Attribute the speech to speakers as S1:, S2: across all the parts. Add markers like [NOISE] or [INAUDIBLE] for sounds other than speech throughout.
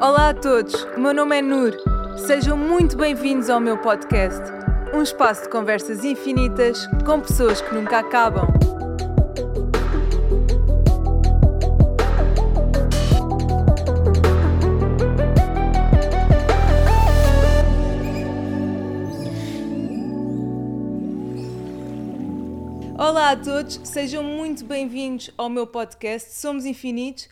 S1: Olá a todos, o meu nome é Nur. Sejam muito bem-vindos ao meu podcast, um espaço de conversas infinitas com pessoas que nunca acabam. Olá a todos, sejam muito bem-vindos ao meu podcast Somos Infinitos.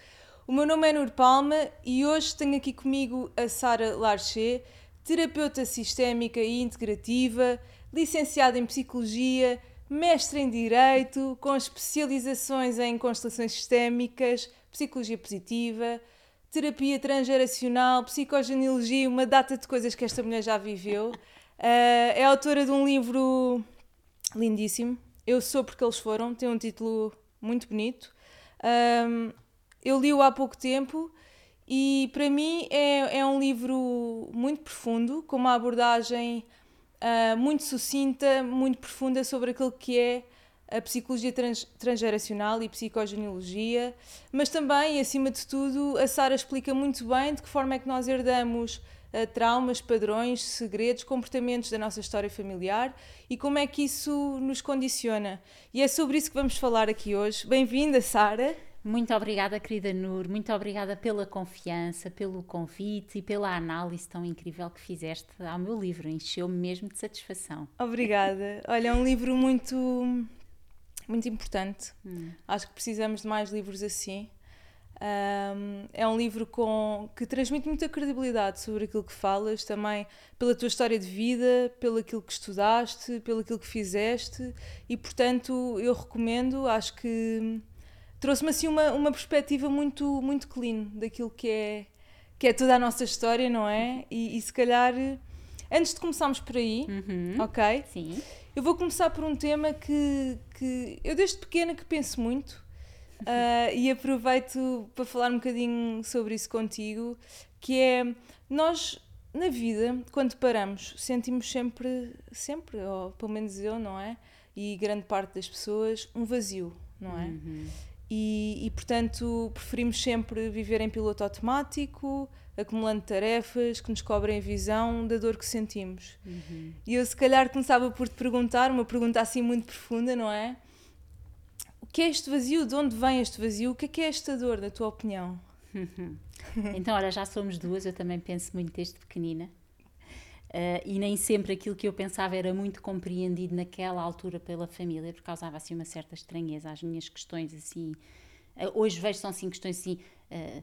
S1: O meu nome é Nur Palma e hoje tenho aqui comigo a Sara Larcher, terapeuta sistémica e integrativa, licenciada em Psicologia, mestre em Direito, com especializações em constelações sistémicas, Psicologia Positiva, terapia transgeracional, psicogenealogia, uma data de coisas que esta mulher já viveu. Uh, é autora de um livro lindíssimo, Eu Sou Porque Eles Foram, tem um título muito bonito. Um, eu li-o há pouco tempo e para mim é, é um livro muito profundo, com uma abordagem uh, muito sucinta, muito profunda sobre aquilo que é a psicologia trans, transgeracional e psicogenealogia, mas também, acima de tudo, a Sara explica muito bem de que forma é que nós herdamos uh, traumas, padrões, segredos, comportamentos da nossa história familiar e como é que isso nos condiciona. E é sobre isso que vamos falar aqui hoje. Bem-vinda, Sara.
S2: Muito obrigada, querida Nur, muito obrigada pela confiança, pelo convite e pela análise tão incrível que fizeste ao meu livro. Encheu-me mesmo de satisfação.
S1: Obrigada. [LAUGHS] Olha, é um livro muito, muito importante. Hum. Acho que precisamos de mais livros assim. Um, é um livro com, que transmite muita credibilidade sobre aquilo que falas, também pela tua história de vida, pelo aquilo que estudaste, pelo aquilo que fizeste, e portanto eu recomendo, acho que trouxe-me assim uma, uma perspectiva muito, muito clean daquilo que é, que é toda a nossa história, não é? E, e se calhar, antes de começarmos por aí, uhum. ok?
S2: Sim.
S1: Eu vou começar por um tema que, que eu desde pequena que penso muito uh, [LAUGHS] e aproveito para falar um bocadinho sobre isso contigo, que é nós na vida, quando paramos, sentimos sempre, sempre, ou pelo menos eu, não é? E grande parte das pessoas, um vazio, não é? Uhum. E, e, portanto preferimos sempre viver em piloto automático, acumulando tarefas que nos cobrem a visão da dor que sentimos. Uhum. E eu se calhar começava por te perguntar, uma pergunta assim muito profunda, não é? O que é este vazio? De onde vem este vazio? O que é que é esta dor, na tua opinião? [LAUGHS]
S2: então, olha, já somos duas, eu também penso muito desde pequenina. Uh, e nem sempre aquilo que eu pensava era muito compreendido naquela altura pela família, porque causava assim uma certa estranheza às minhas questões assim. Uh, hoje vejo são assim questões assim. Uh,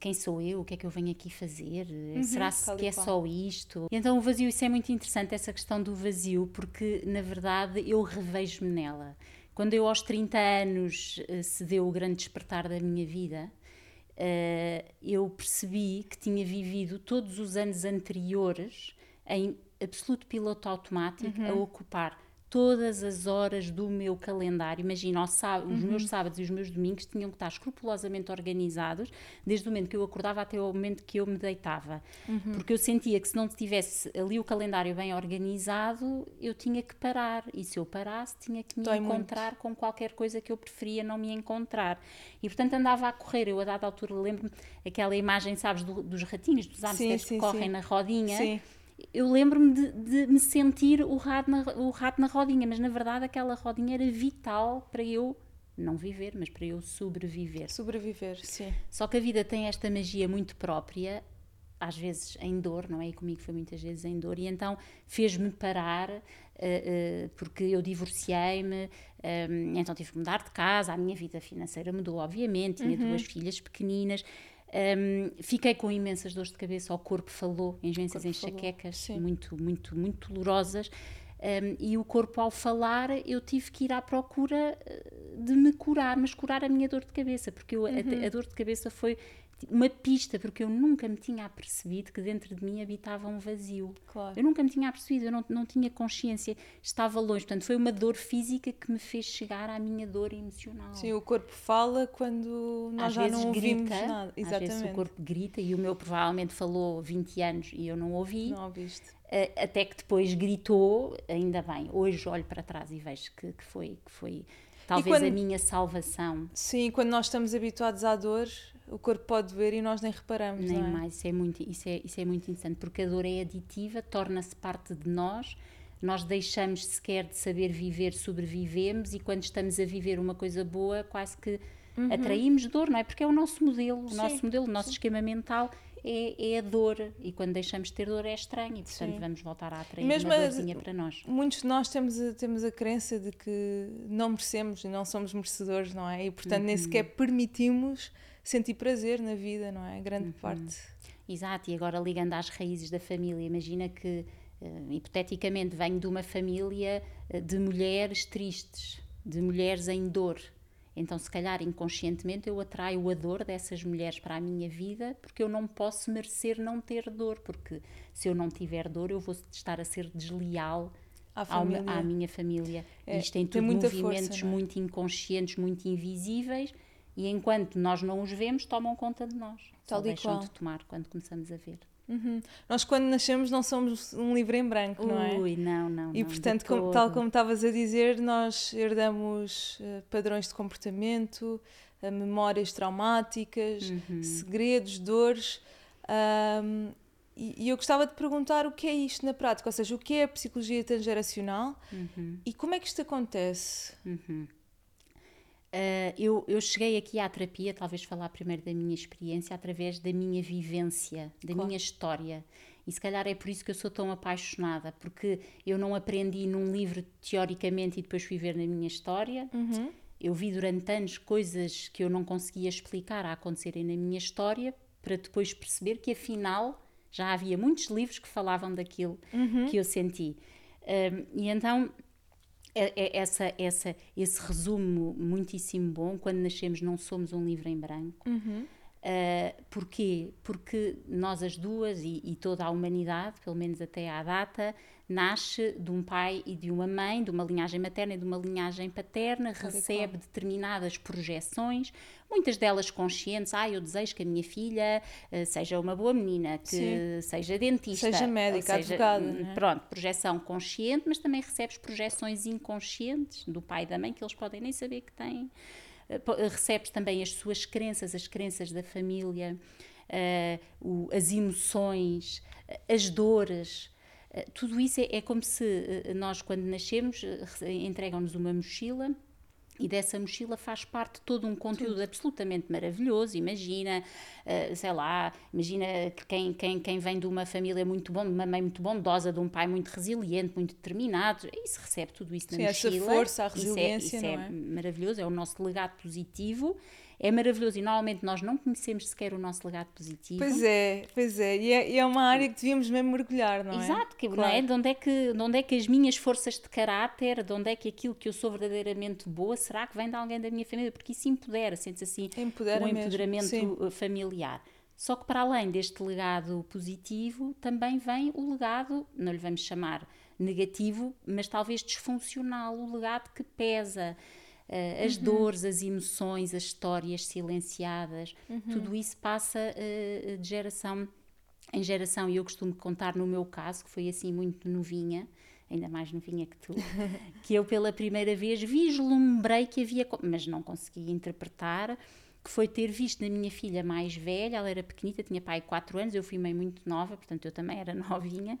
S2: quem sou eu? O que é que eu venho aqui fazer? Uhum, Será -se que é só isto? E então o vazio, isso é muito interessante, essa questão do vazio, porque na verdade eu revejo-me nela. Quando eu aos 30 anos se deu o grande despertar da minha vida, uh, eu percebi que tinha vivido todos os anos anteriores em absoluto piloto automático uhum. a ocupar todas as horas do meu calendário. Imagina, sábado, uhum. os meus sábados e os meus domingos tinham que estar escrupulosamente organizados, desde o momento que eu acordava até o momento que eu me deitava. Uhum. Porque eu sentia que se não tivesse ali o calendário bem organizado, eu tinha que parar. E se eu parasse, tinha que me Dói encontrar muito. com qualquer coisa que eu preferia não me encontrar. E portanto andava a correr. Eu, a dada altura, lembro-me aquela imagem, sabes, do, dos ratinhos, dos hamsters que correm sim. na rodinha. Sim eu lembro-me de, de, me sentir o rato, na, o rato na rodinha, mas na verdade aquela rodinha era vital para eu não viver, mas para eu sobreviver.
S1: Sobreviver, sim.
S2: Só que a vida tem esta magia muito própria, às vezes em dor, não é? E comigo foi muitas vezes em dor, e então fez-me parar, uh, uh, porque eu divorciei-me, um, eh, então tive que mudar de casa, a minha vida financeira mudou, obviamente, tinha uhum. duas filhas pequeninas. Um, fiquei com imensas dores de cabeça, o corpo falou, ingências enxaquecas, muito, muito, muito dolorosas. Um, e o corpo, ao falar, eu tive que ir à procura de me curar, mas curar a minha dor de cabeça, porque eu, uhum. a, a, dor de cabeça foi uma pista, porque eu nunca me tinha apercebido que dentro de mim habitava um vazio. Claro. Eu nunca me tinha apercebido, eu não, não tinha consciência, estava longe. Portanto, foi uma dor física que me fez chegar à minha dor emocional.
S1: Sim, o corpo fala quando nós Às já não ouvimos grita, nada.
S2: Exatamente. Às vezes o corpo grita e o meu provavelmente falou 20 anos e eu não ouvi.
S1: Não ouviste.
S2: Até que depois gritou, ainda bem. Hoje olho para trás e vejo que, que foi. Que foi talvez quando, a minha salvação.
S1: Sim, quando nós estamos habituados à dor, o corpo pode ver e nós nem reparamos.
S2: Nem
S1: é?
S2: mais, isso é, muito, isso, é, isso é muito interessante, porque a dor é aditiva, torna-se parte de nós, nós deixamos sequer de saber viver, sobrevivemos e quando estamos a viver uma coisa boa, quase que uhum. atraímos dor, não é? Porque é o nosso modelo, o nosso modelo, o nosso sim. esquema mental é, é, a dor e quando deixamos de ter dor é estranho e portanto Sim. vamos voltar a atrair Mesmo uma dorzinha para nós.
S1: Muitos de nós temos a, temos a crença de que não merecemos e não somos merecedores, não é? E portanto uhum. nem sequer permitimos sentir prazer na vida, não é? Grande uhum. parte.
S2: Exato, e agora ligando às raízes da família, imagina que uh, hipoteticamente venho de uma família uh, de mulheres tristes, de mulheres em dor então, se calhar inconscientemente, eu atraio a dor dessas mulheres para a minha vida porque eu não posso merecer não ter dor, porque se eu não tiver dor, eu vou estar a ser desleal à, à minha família. É, Isto tem tudo movimentos força, é? muito inconscientes, muito invisíveis, e enquanto nós não os vemos, tomam conta de nós. Tal Só deixam qual. de tomar quando começamos a ver.
S1: Uhum. Nós, quando nascemos, não somos um livro em branco, não é?
S2: Ui, não, não.
S1: E,
S2: não,
S1: portanto, como, tal como estavas a dizer, nós herdamos uh, padrões de comportamento, uh, memórias traumáticas, uhum. segredos, dores. Um, e, e, eu gostava de perguntar o que é isto na prática, ou seja, o que é a psicologia transgeracional uhum. e como é que isto acontece?
S2: Uhum. Uh, eu, eu, cheguei aqui à terapia, talvez falar primeiro da minha experiência, através da minha vivência, da claro. minha história. E se calhar é por isso que eu sou tão apaixonada, porque eu não aprendi num livro teoricamente e depois fui ver na minha história. Uhum. Eu vi durante anos coisas que eu não conseguia explicar a acontecerem na minha história, para depois perceber que afinal já havia muitos livros que falavam daquilo uhum. que eu senti. Um, e então essa, essa, esse resumo muitíssimo bom. Quando nascemos, não somos um livro em branco. Uhum. Uh, porquê? Porque nós, as duas, e, e, toda a humanidade, pelo menos até à data, nasce de um pai e de uma mãe, de uma linhagem materna e de uma linhagem paterna, recebe determinadas projeções, muitas delas conscientes. Ah, eu desejo que a minha filha uh, seja uma boa menina, que Sim. seja dentista,
S1: seja médica, seja, advogada. Hum,
S2: é? Pronto, projeção consciente, mas também recebes projeções inconscientes do pai e da mãe que eles podem nem saber que têm. Uh, recebes também as suas crenças, as crenças da família, uh, o, as emoções, as dores. Eh, tudo isso é, é como se eh, nós, quando nascemos, eh, entregam-nos uma mochila e dessa mochila faz parte todo um conteúdo Sim. absolutamente maravilhoso. Imagina, uh, sei lá, imagina que quem, quem, quem vem de uma família muito bom, de uma mãe muito bondosa, de um pai muito resiliente, muito determinado, isso recebe tudo isso na Sim, mochila.
S1: Essa força, a resiliência,
S2: isso é, isso
S1: é, é
S2: maravilhoso, é o nosso legado positivo é maravilhoso e normalmente nós não conhecemos sequer o nosso legado positivo.
S1: Pois é, pois é, e é, e é uma área que devíamos mesmo mergulhar, não
S2: é? Exato, que, claro. não é? De onde é, que, de onde é que as minhas forças de caráter, de onde é que aquilo que eu sou verdadeiramente boa, será que vem de alguém da minha família? Porque isso empodera, sente-se assim Empodera um empoderamento familiar. Só que para além deste legado positivo, também vem o legado, não lhe vamos chamar negativo, mas talvez disfuncional, o legado que pesa, Uh, as uhum. dores, as emoções, as histórias silenciadas, uhum. tudo isso passa uh, de geração em geração. E eu costumo contar no meu caso, que foi assim muito novinha, ainda mais novinha que tu, [LAUGHS] que eu pela primeira vez vislumbrei que havia, mas não consegui interpretar, que foi ter visto na minha filha mais velha, ela era pequenita, tinha pai 4 anos, eu fui mãe muito nova, portanto eu também era [LAUGHS] novinha,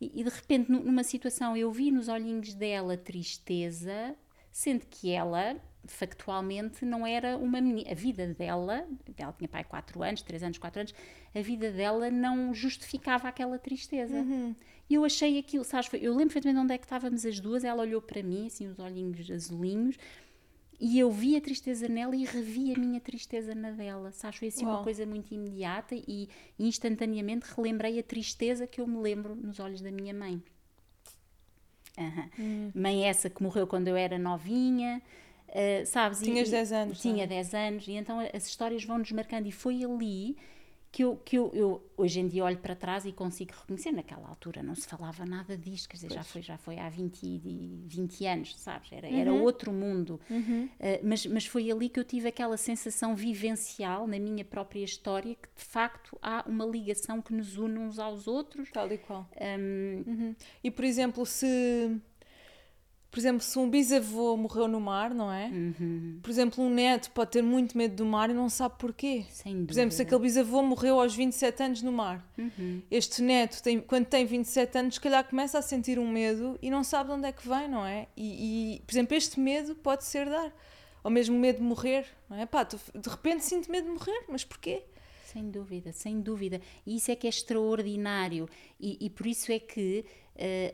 S2: e, e de repente numa situação eu vi nos olhinhos dela tristeza, sendo que ela factualmente não era uma menina. A vida dela, ela tinha pai 4 anos, 3 anos, 4 anos, a vida dela não justificava aquela tristeza. Uhum. E eu achei aquilo, sabes, eu lembro perfeitamente onde é que estávamos as duas, ela olhou para mim, assim, os olhinhos azulinhos, e eu vi a tristeza nela e revi a minha tristeza na dela, sabes, foi assim Uau. uma coisa muito imediata e instantaneamente relembrei a tristeza que eu me lembro nos olhos da minha mãe. Uhum. Hum. Mãe essa que morreu quando eu era novinha, uh, sabes?
S1: Tinhas 10 anos.
S2: Tinha é? 10 anos, e então as histórias vão nos marcando, e foi ali que eu, que eu, eu, hoje em dia olho para trás e consigo reconhecer, naquela altura não se falava nada disto, quer dizer, já foi, já foi há 20, 20 anos, sabes? Era, uhum. era outro mundo. Uhum. Uh, mas, mas foi ali que eu tive aquela sensação vivencial na minha própria história que de facto há uma ligação que nos une uns aos outros.
S1: Tal e qual. Um, uhum. E por exemplo, se por exemplo, se um bisavô morreu no mar, não é? Uhum. Por exemplo, um neto pode ter muito medo do mar e não sabe porquê. Por exemplo, se aquele bisavô morreu aos 27 anos no mar, uhum. este neto, tem, quando tem 27 anos, se calhar começa a sentir um medo e não sabe de onde é que vem, não é? E, e por exemplo, este medo pode ser dar. Ou mesmo medo de morrer, não é? Pá, de repente sinto medo de morrer, mas porquê?
S2: Sem dúvida, sem dúvida. E isso é que é extraordinário. E, e por isso é que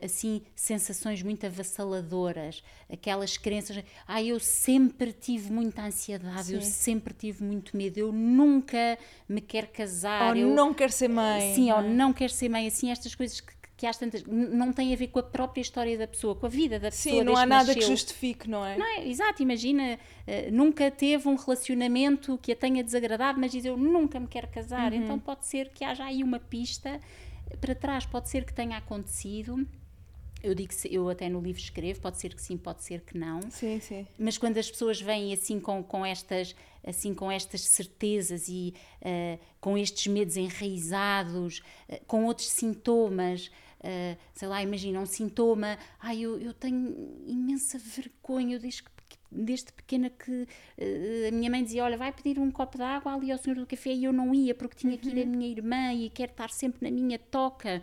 S2: assim sensações muito avassaladoras, aquelas crenças, ah, eu sempre tive muita ansiedade, sim. eu sempre tive muito medo, eu nunca me quero casar,
S1: ou
S2: eu
S1: não quero ser mãe,
S2: sim, ou é? não quero ser mãe, assim estas coisas que que às tantas não tem a ver com a própria história da pessoa, com a vida da pessoa.
S1: Sim, não há nada nasceu. que justifique, não é?
S2: Não é? Exato, imagina, uh, nunca teve um relacionamento que a tenha desagradado, mas diz eu nunca me quero casar. Uhum. Então pode ser que haja aí uma pista para trás, pode ser que tenha acontecido. Eu digo, eu até no livro escrevo, pode ser que sim, pode ser que não.
S1: Sim, sim.
S2: Mas quando as pessoas vêm assim com, com estas assim com estas certezas e uh, com estes medos enraizados, uh, com outros sintomas, uh, sei lá, imagina um sintoma, ai, eu, eu tenho imensa vergonha, eu desde, desde pequena que a minha mãe dizia, olha, vai pedir um copo de água ali ao senhor do café e eu não ia porque tinha que ir a uhum. minha irmã e quero estar sempre na minha toca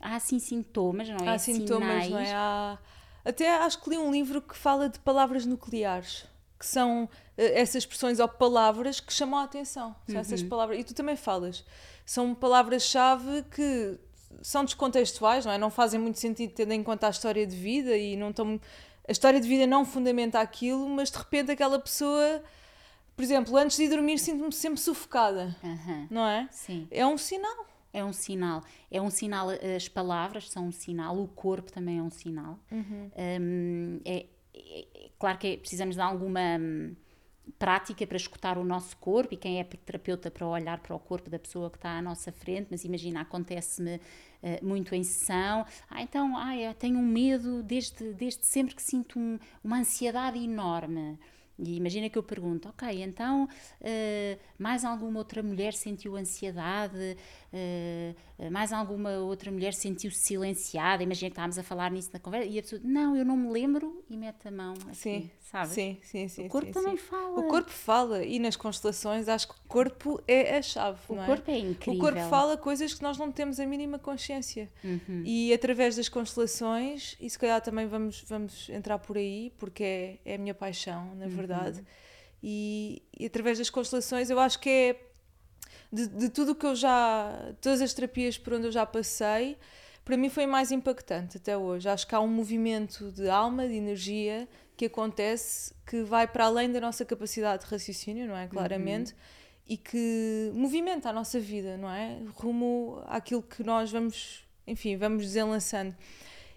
S2: há assim sintomas, não é?
S1: Há sintomas, Sinais. não é? Há... Até acho que li um livro que fala de palavras nucleares, que são uh, essas expressões ou palavras que chamam a atenção. Uhum. essas palavras. E tu também falas. São palavras-chave que são descontextuais, não é? Não fazem muito sentido tendo em conta a história de vida e não estão. A história de vida não fundamenta aquilo, mas de repente aquela pessoa. Por exemplo, antes de dormir sinto-me sempre sufocada,
S2: uhum.
S1: não é?
S2: Sim.
S1: É um sinal.
S2: É um sinal. É um sinal, as palavras são um sinal, o corpo também é um sinal.
S1: Uhum.
S2: Um, é, é, é, claro que precisamos de alguma hum, prática para escutar o nosso corpo e quem é terapeuta para olhar para o corpo da pessoa que está à nossa frente, mas imagina, acontece-me uh, muito em sessão, ah, então, ah, eu tenho um medo desde, desde sempre que sinto um, uma ansiedade enorme. E imagina que eu pergunto, ok, então uh, mais alguma outra mulher sentiu ansiedade? Uh, mais alguma outra mulher sentiu-se silenciada? Imagina que estávamos a falar nisso na conversa e a pessoa, não, eu não me lembro e mete a mão aqui,
S1: sim,
S2: sabe?
S1: Sim, sim, sim.
S2: O corpo
S1: sim,
S2: também
S1: sim.
S2: fala.
S1: O corpo fala e nas constelações acho que o corpo é a chave,
S2: o
S1: não
S2: é? corpo é incrível.
S1: O corpo fala coisas que nós não temos a mínima consciência.
S2: Uhum.
S1: E através das constelações, e se calhar também vamos, vamos entrar por aí, porque é, é a minha paixão, na verdade. Uhum. E, e, através das constelações eu acho que é de, de tudo que eu já todas as terapias por onde eu já passei para mim foi mais impactante até hoje acho que há um movimento de alma de energia que acontece que vai para além da nossa capacidade de raciocínio não é claramente uhum. e que movimenta a nossa vida não é rumo àquilo que nós vamos enfim vamos desenlaçando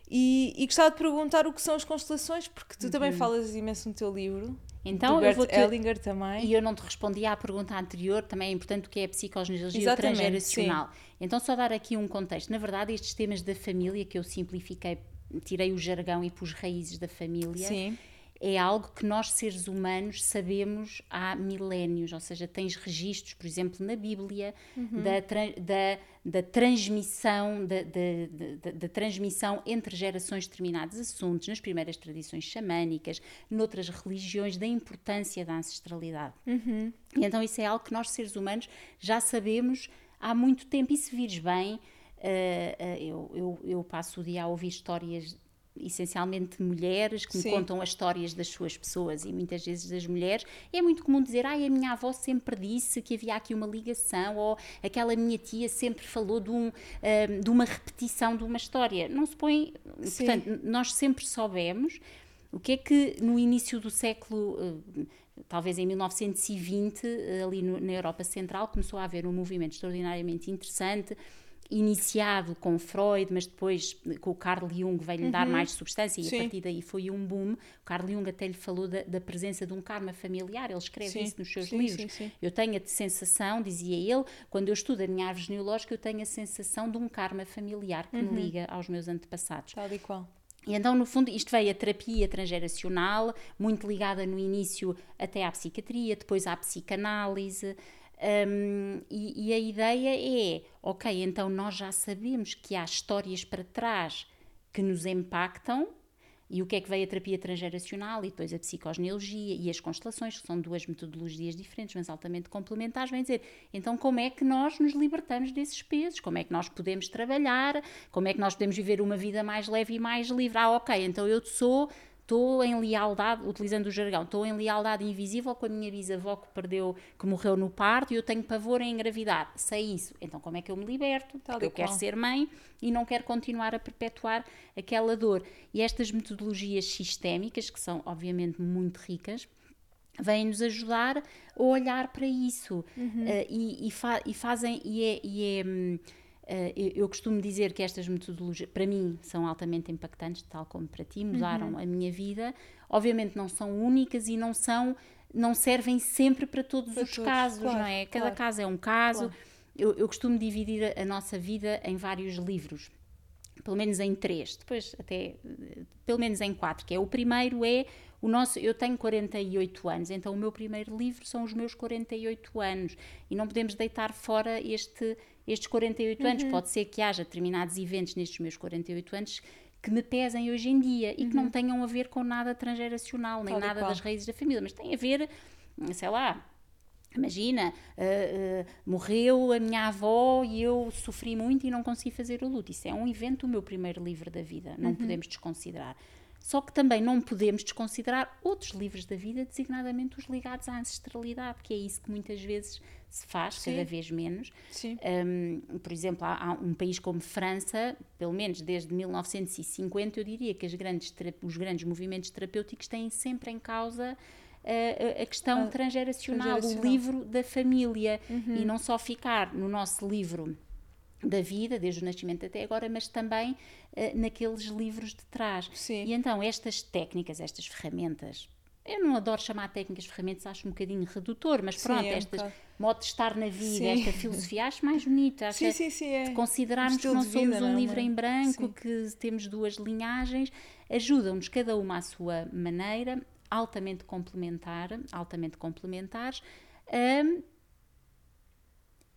S1: e, e gostava de perguntar o que são as constelações porque tu uhum. também falas imenso no teu livro
S2: então,
S1: do
S2: eu vou
S1: te... Ellinger também.
S2: E eu não te respondi à pergunta anterior, também é importante o que é a psicogenealogia transgeracional. Sim. Então, só dar aqui um contexto. Na verdade, estes temas da família, que eu simplifiquei, tirei o jargão e pus raízes da família.
S1: Sim
S2: é algo que nós, seres humanos, sabemos há milénios, ou seja, tens registros, por exemplo, na Bíblia, uhum. da, da, da, transmissão, da, da, da, transmissão entre gerações de determinados assuntos, nas primeiras tradições xamânicas, noutras religiões, da importância da ancestralidade.
S1: Uhum.
S2: E então isso é algo que nós, seres humanos, já sabemos há muito tempo, e se vires bem, uh, uh, eu, eu, eu passo o dia a ouvir histórias essencialmente mulheres que Sim. me contam as histórias das suas pessoas e muitas vezes das mulheres é muito comum dizer ai a minha avó sempre disse que havia aqui uma ligação ou aquela minha tia sempre falou de, um, um de uma repetição de uma história não se põe Sim. portanto nós sempre soubemos o que é que no início do século eh, talvez em 1920 ali no, na Europa Central começou a haver um movimento extraordinariamente interessante iniciado com Freud, mas depois com o Carl Jung veio-lhe uhum. dar mais substância e Sim. a partir daí foi um boom. O Carl Jung até lhe falou da, da presença de um karma familiar, ele escreve sim. isso nos seus
S1: sim,
S2: livros.
S1: Sim,
S2: eu tenho a sensação, dizia ele, quando eu estudo a minha árvore genealógica, eu tenho a sensação de um karma familiar que uhum. me liga aos meus antepassados.
S1: Tal e qual.
S2: E então, no fundo, isto veio a terapia transgeracional, muito ligada no início até à psiquiatria, depois à psicanálise, um, e, e, a ideia é, ok, então nós já sabemos que há histórias para trás que nos impactam, E o que é que veio a terapia transgeracional e depois a psicogenealogia e as constelações, que são duas metodologias diferentes, mas altamente complementares, vem dizer, então como é que nós nos libertamos desses pesos? Como é que nós podemos trabalhar? Como é que nós podemos viver uma vida mais leve e mais livre? Ah, ok, então eu sou estou em lealdade, utilizando o jargão, estou em lealdade invisível com a minha bisavó que perdeu, que morreu no parto e eu tenho pavor em engravidar. Sei isso. Então como é que eu me liberto? Tal Porque eu quero ser mãe e não quero continuar a perpetuar aquela dor. E estas metodologias sistémicas, que são obviamente muito ricas, vêm nos ajudar a olhar para isso uhum. uh, e, e, fa e, fazem e é, e é hum, eu, eu, costumo dizer que estas metodologias, para mim, são altamente impactantes, tal como para ti, mudaram uhum. a minha vida. Obviamente não são únicas e não são, não servem sempre para todos para os todos, casos, claro, não é? Cada claro. caso é um caso. Claro. Eu, eu, costumo dividir a, a, nossa vida em vários livros, pelo menos em três, depois até pelo menos em quatro, que é o primeiro é o nosso, eu tenho 48 anos, então o meu primeiro livro são os meus 48 anos e não podemos deitar fora este estes 48 uhum. anos. Pode ser que haja determinados eventos nestes meus 48 anos que me pesem hoje em dia e que não uhum. tenham a ver com nada transgeracional, nem nada das raízes da família, mas tem a ver, sei lá, Imagina, uh, uh, morreu a minha avó e eu sofri muito e não consegui fazer o luto. Isso é um evento, o meu primeiro livro da vida, não uhum. podemos desconsiderar. Só que também não podemos desconsiderar outros livros da vida, designadamente os ligados à ancestralidade, que é isso que muitas vezes se faz, Sim. cada vez menos. Um, por exemplo, há, há, um país como França, pelo menos desde 1950, eu diria que grandes, os grandes movimentos terapêuticos têm sempre em causa a, a questão ah, transgeracional, transgeracional, o livro da família, uhum. e não só ficar no nosso livro da vida, desde o nascimento até agora, mas também uh, naqueles livros de trás. Sim. E então estas técnicas, estas ferramentas, eu não adoro chamar técnicas ferramentas, acho um bocadinho redutor, mas pronto, sim, é um estas bocado. modo de estar na vida, sim. esta filosofia, acho mais bonita. Acho sim, sim, sim, é. De considerarmos que não somos vida, um não, é? livro em branco, que temos duas linhagens, ajudam-nos cada uma à sua maneira, altamente complementar, altamente complementares, a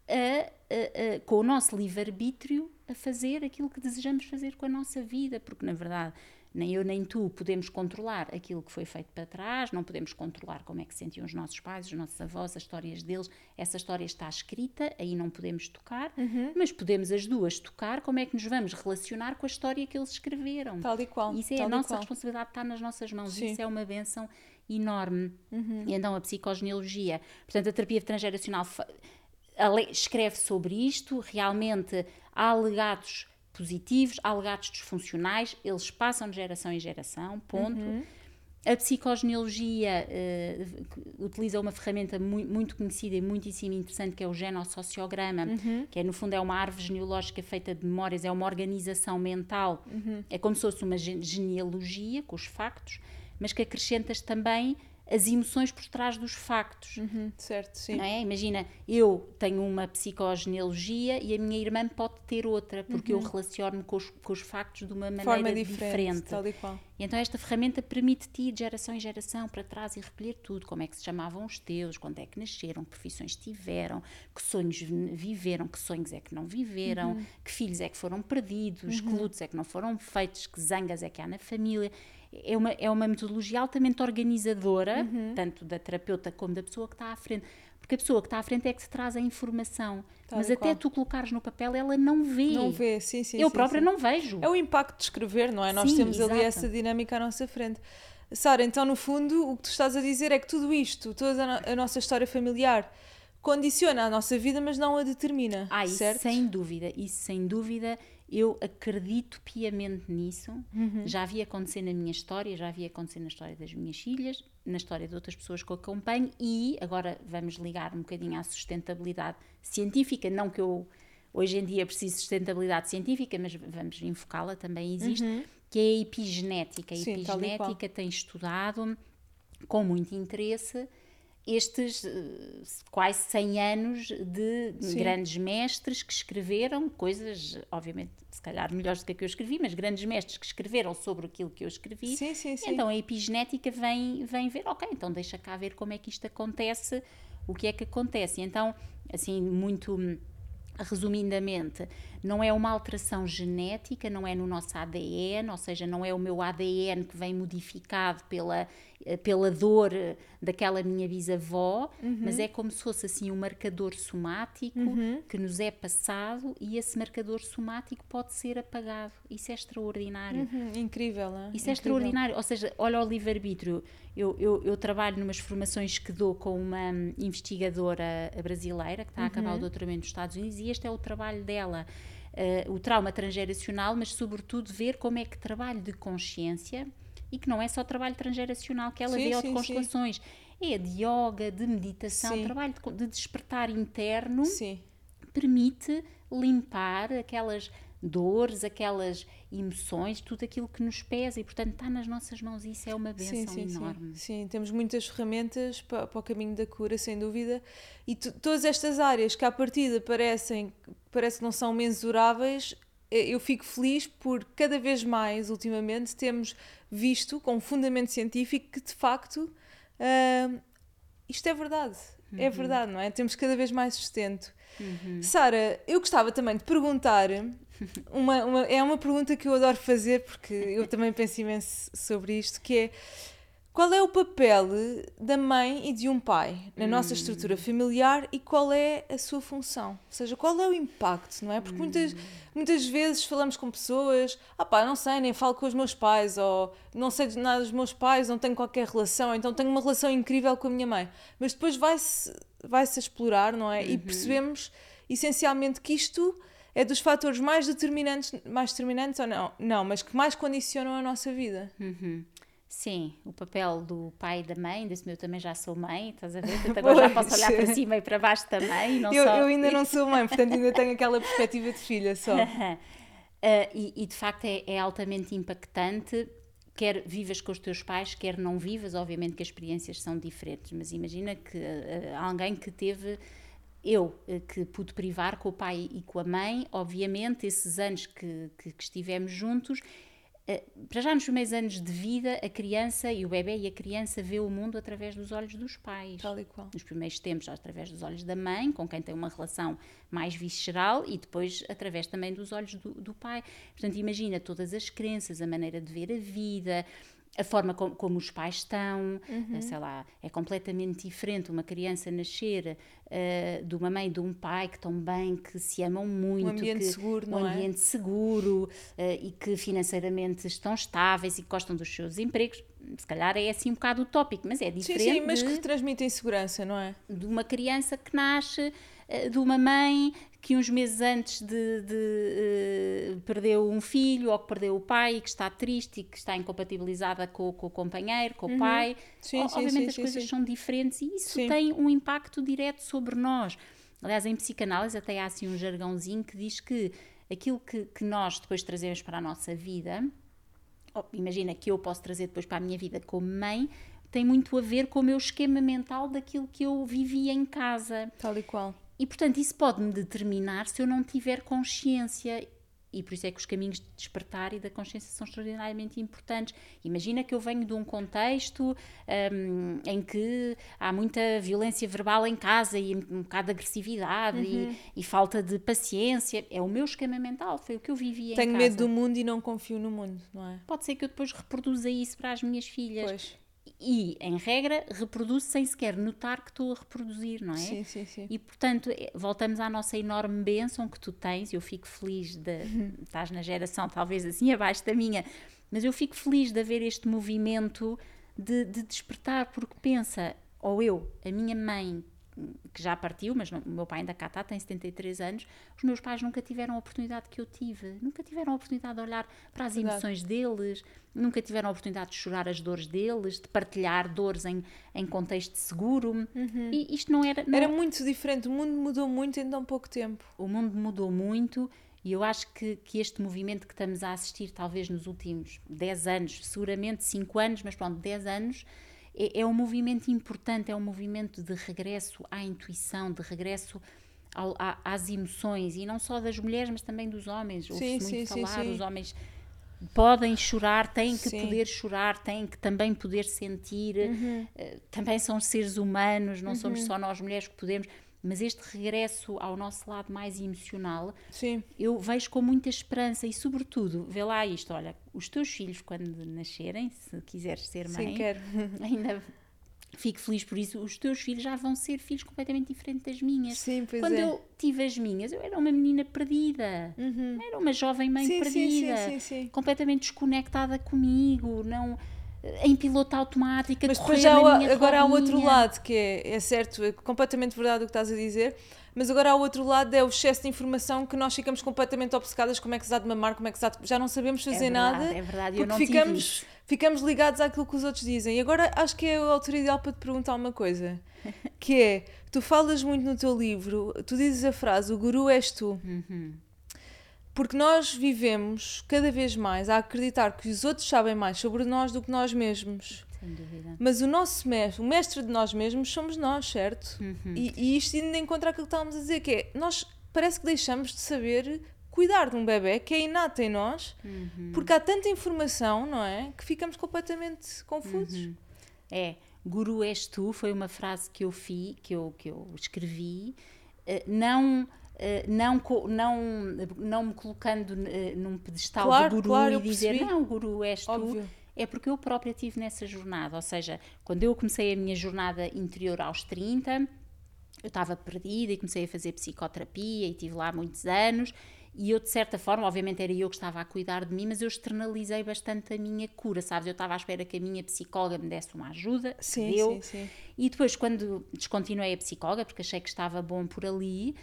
S2: a, a, a, com o nosso livre-arbítrio a fazer aquilo que desejamos fazer com a nossa vida, porque na verdade nem eu nem tu podemos controlar aquilo que foi feito para trás, não podemos controlar como é que sentiam os nossos pais, os nossos avós, as histórias deles. Essa história está escrita, aí não podemos tocar, uhum. mas podemos as duas tocar como é que nos vamos relacionar com a história que eles escreveram.
S1: Tal e qual.
S2: Isso é a nossa responsabilidade, está nas nossas mãos. Sim. Isso é uma benção enorme. Uhum. E então a psicogenealogia, portanto, a terapia transgeracional escreve sobre isto, realmente há legados positivos, há legados disfuncionais, eles passam de geração em geração, ponto. Uhum. A psicogenealogia uh, utiliza uma ferramenta mu muito conhecida e muitíssimo interessante que é o genossociograma, uhum. que é no fundo é uma árvore genealógica feita de memórias, é uma organização mental, uhum. é como se fosse uma genealogia com os factos, mas que acrescentas também as emoções por trás dos factos.
S1: Uhum, certo, sim.
S2: É? Imagina, eu tenho uma psicogenealogia e a minha irmã pode ter outra, porque uhum. eu relaciono-me com os, com os factos de uma maneira Forma diferente. diferente. E. E então esta ferramenta permite-te ir de geração em geração para trás e recolher tudo, como é que se chamavam os teus, quando é que nasceram, que profissões tiveram, que sonhos viveram, que sonhos é que não viveram, uhum. que filhos é que foram perdidos, que uhum. lutos é que não foram feitos, que zangas é que há na família é uma, é uma metodologia altamente organizadora, uhum. tanto da terapeuta como da pessoa que está à frente. Porque a pessoa que está à frente é que se traz a informação. Tal mas até qual. tu colocares no papel, ela não vê.
S1: Não vê, sim, sim.
S2: Eu
S1: sim,
S2: própria
S1: sim.
S2: não vejo.
S1: É o impacto de escrever, não é? Nós sim, temos exato. ali essa dinâmica à nossa frente. Sara, então no fundo o que tu estás a dizer é que tudo isto, toda a, no a nossa história familiar, condiciona a nossa vida, mas não a determina.
S2: Ah, isso
S1: certo?
S2: sem dúvida, isso sem dúvida eu acredito piamente nisso. Uhum. Já havia acontecer na minha história, já havia acontecer na história das minhas filhas, na história de outras pessoas que eu acompanho e agora vamos ligar um bocadinho à sustentabilidade científica. Não que eu hoje em dia precise de sustentabilidade científica, mas vamos enfocá-la, também existe, uhum. que é a epigenética. A Sim, epigenética tem estudado com muito interesse estes uh, quase 100 anos de Sim. grandes mestres que escreveram coisas, obviamente, se calhar melhores do que a que eu escrevi, mas grandes mestres que escreveram sobre aquilo que eu escrevi.
S1: Sim, sim, sim.
S2: Então a epigenética vem, vem ver, ok, então deixa cá ver como é que isto acontece, o que é que acontece. Então, assim, muito resumidamente, não é uma alteração genética, não é no nosso ADN, ou seja, não é o meu ADN que vem modificado pela, eh, pela dor eh, daquela minha bisavó, uhum. mas é como se fosse assim um marcador somático uhum. que nos é passado e esse marcador somático pode ser apagado. Isso é extraordinário.
S1: Uhum. Incrível, não é?
S2: Isso é Incrível. extraordinário. Ou seja, olha o livre-arbítrio. Eu, eu, eu, trabalho numas formações que dou com uma investigadora brasileira que está a acabar o uhum. doutoramento nos Estados Unidos e este é o trabalho dela. Uh, o trauma transgeracional, mas sobretudo ver como é que trabalho de consciência e que não é só trabalho transgeracional que ela sim, vê, ou de constelações, é de yoga, de meditação, sim. trabalho de, de, despertar interno, sim. permite limpar aquelas dores, aquelas emoções, tudo aquilo que nos pesa e, portanto, está nas nossas mãos e isso é uma benção sim, sim, enorme.
S1: Sim. sim, temos muitas ferramentas para, para, o caminho da cura, sem dúvida, e todas estas áreas que à partida parecem, parece que não são mensuráveis, eu fico feliz por cada vez mais, ultimamente, temos visto com fundamento científico que de facto uh, isto é verdade. É uhum. É verdade, não é? Temos cada vez mais sustento. Uhum. Sara, eu gostava também de perguntar uma, uma, é uma pergunta que eu adoro fazer porque eu também penso imenso sobre isto, que é qual é o papel da mãe e de um pai na nossa hum. estrutura familiar e qual é a sua função? Ou seja, qual é o impacto, não é? Porque muitas, hum. muitas vezes falamos com pessoas, ah pá, não sei, nem falo com os meus pais, ou não sei de nada dos meus pais, não tenho qualquer relação, então tenho uma relação incrível com a minha mãe. Mas depois vai-se vai -se explorar, não é? Uhum. E percebemos essencialmente que isto é dos fatores mais determinantes, mais determinantes ou não? Não, mas que mais condicionam a nossa vida.
S2: Uhum. Sim, o papel do pai e da mãe, desse meu também já sou mãe, estás a ver? Portanto, [LAUGHS] agora já posso olhar para cima e para baixo também.
S1: Não eu, só... eu ainda não sou mãe, portanto ainda tenho [LAUGHS] aquela perspectiva de filha só. uh,
S2: e, e, de facto é, é, altamente impactante, quer vivas com os teus pais, quer não vivas, obviamente que as experiências são diferentes, mas imagina que uh, alguém que teve eu uh, que pude privar com o pai e com a mãe, obviamente esses anos que, que, que estivemos juntos para já nos primeiros anos de vida, a criança e o bebê e a criança vê o mundo através dos olhos dos pais.
S1: Tal e qual.
S2: Nos primeiros tempos, através dos olhos da mãe, com quem tem uma relação mais visceral, e depois através também dos olhos do, do pai. Portanto, imagina todas as crenças, a maneira de ver a vida, a forma como, como, os pais estão, uhum. sei lá, é completamente diferente uma criança nascer uh, de uma mãe e de um pai que estão bem, que se amam muito, um
S1: ambiente
S2: que,
S1: seguro,
S2: um
S1: não
S2: é? ambiente é? seguro uh, e que financeiramente estão estáveis e que gostam dos seus empregos. Se calhar é assim um bocado utópico, mas é diferente. Sim, sim,
S1: mas que transmitem segurança, não é?
S2: De uma criança que nasce de uma mãe que uns meses antes de, de uh, perdeu um filho ou que perdeu o pai e que está triste e que está incompatibilizada com, com o companheiro, com uhum. o pai. Sim, o, sim, obviamente sim, as coisas são diferentes e isso tem um impacto direto sobre nós. Aliás, em psicanálise até há assim um jargãozinho que diz que aquilo que, que nós depois trazemos para a nossa vida, imagina que eu posso trazer depois para a minha vida como mãe, tem muito a ver com o meu esquema mental daquilo que eu vivia em casa.
S1: Tal e qual.
S2: E, portanto, isso pode-me determinar se eu não tiver consciência. E por isso é que os caminhos de despertar e da consciência são extraordinariamente importantes. Imagina que eu venho de um contexto um, em que há muita violência verbal em casa e um bocado de agressividade uhum. e, e, falta de paciência. É o meu esquema mental, foi o que eu vivi
S1: Tenho
S2: em casa.
S1: Tenho medo do mundo e não confio no mundo, não é?
S2: Pode ser que eu depois reproduza isso para as minhas filhas.
S1: Pois
S2: e, em regra, reproduz sem sequer notar que estou a reproduzir, não é?
S1: Sim, sim, sim.
S2: E, portanto, é, voltamos à nossa enorme bênção que tu tens. Eu fico feliz de. Uhum. Estás na geração, talvez assim abaixo da minha, mas eu fico feliz de haver este movimento de, de despertar, porque pensa, ou eu, a minha mãe que já partiu, mas o meu pai ainda cá está, tem 73 anos, os meus pais nunca tiveram a oportunidade que eu tive, nunca tiveram a oportunidade de olhar para as emoções deles, nunca tiveram a oportunidade de chorar as dores deles, de partilhar dores em, em contexto seguro. Uhum. E isto não era. Não...
S1: Era muito diferente, o mundo mudou muito em tão pouco tempo.
S2: O mundo mudou muito. E eu acho que, que este movimento que estamos a assistir, talvez nos últimos 10 anos, seguramente 5 anos, mas pronto, 10 anos, é, é um movimento importante, é um movimento de regresso à intuição, de regresso ao, à, às emoções, e não só das mulheres, mas também dos homens. Ouve-se muito sim, falar, sim, os homens podem chorar, têm que Sim. poder chorar, têm que também poder sentir, uhum. uh, também são seres humanos, não uhum. somos só nós mulheres que podemos, mas este regresso ao nosso lado mais emocional,
S1: Sim.
S2: eu vejo com muita esperança e, sobretudo, vê lá isto: olha, os teus filhos, quando nascerem, se quiseres ser mãe,
S1: Sim, quero. [LAUGHS]
S2: ainda fico feliz por isso, os teus filhos já vão ser filhos completamente diferentes das minhas.
S1: Sim, pois
S2: Quando
S1: é.
S2: eu tive as minhas, eu era uma menina perdida, era uma jovem mãe
S1: sim,
S2: perdida,
S1: sim, sim.
S2: completamente desconectada comigo, não em piloto automático, a
S1: Mas
S2: correr
S1: depois já
S2: na minha
S1: agora há o outro lado, que é, é certo, é completamente verdade o que estás a dizer, mas agora há o outro lado, é o excesso de informação que nós ficamos completamente obcecadas, como é que se dá de mamar, como é que se dá de... Já não sabemos fazer
S2: verdade,
S1: nada,
S2: é verdade,
S1: porque ficamos, ficamos ligados àquilo que os outros dizem. E agora acho que é a altura ideal para te perguntar uma coisa, [LAUGHS] que é, tu falas muito no teu livro, tu dizes a frase, o guru és tu.
S2: Uhum.
S1: Porque nós vivemos cada vez mais a acreditar que os outros sabem mais sobre nós do que nós mesmos.
S2: Sem dúvida.
S1: Mas o nosso mestre, o mestre de nós mesmos somos nós, certo?
S2: Uhum.
S1: E, e isto indo encontrar aquilo que estávamos a dizer, que é, nós parece que deixamos de saber cuidar de um bebê que é inato em nós,
S2: Uhum.
S1: porque há tanta informação, não é? Que ficamos completamente confusos.
S2: É, guru és tu, foi uma frase que eu fi, que eu, que eu escrevi, eh, não, não, co- não, não me colocando eh, num pedestal
S1: Claro,
S2: de guru
S1: claro,
S2: e dizer não, guru és tu.
S1: Óbvio.
S2: É porque eu própria estive nessa jornada, ou seja, quando eu comecei a minha jornada interior aos 30, eu estava perdida e comecei a fazer psicoterapia e tive lá muitos anos e eu de certa forma, obviamente era eu que estava a cuidar de mim, mas eu externalizei bastante a minha cura, sabes? Eu estava à espera que a minha psicóloga me desse uma ajuda,
S1: Sim,
S2: deu.
S1: sim, sim.
S2: E depois quando descontinuei a psicóloga, porque achei que estava bom por ali, eh,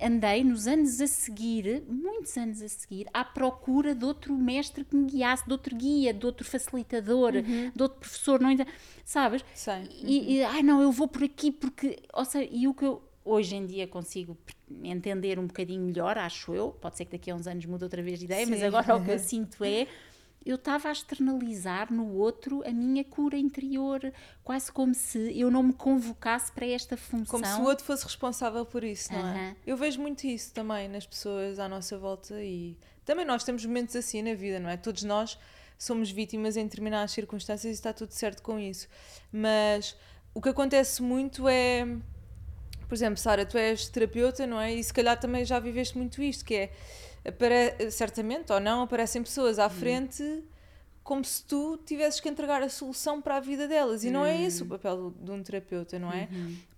S2: andei nos anos a seguir, muitos anos a seguir, à procura de outro mestre que me guiasse, de outro guia, de outro facilitador, de outro professor, não ainda, sabes?
S1: Sei.
S2: E, e, ai não, eu vou por aqui porque, ou seja, e o que eu hoje em dia consigo entender um bocadinho melhor, acho eu, pode ser que daqui a uns anos mude outra vez de ideia, mas
S1: Sim.
S2: agora o que eu [LAUGHS] sinto é eu estava a externalizar no outro a minha cura interior, quase como se eu não me convocasse para esta função.
S1: Como se o outro fosse responsável por isso, não é?
S2: Aham.
S1: Eu vejo muito isso também nas pessoas à nossa volta e também nós temos momentos assim na vida, não é? Todos nós somos vítimas em determinadas circunstâncias e está tudo certo com isso. Mas o que acontece muito é, por exemplo, Sara, tu és terapeuta, não é? E se calhar também já viveste muito isto, que é, apare- certamente ou não, aparecem pessoas à frente como se tu tivesses que entregar a solução para a vida delas. E não é esse o papel de um terapeuta, não é?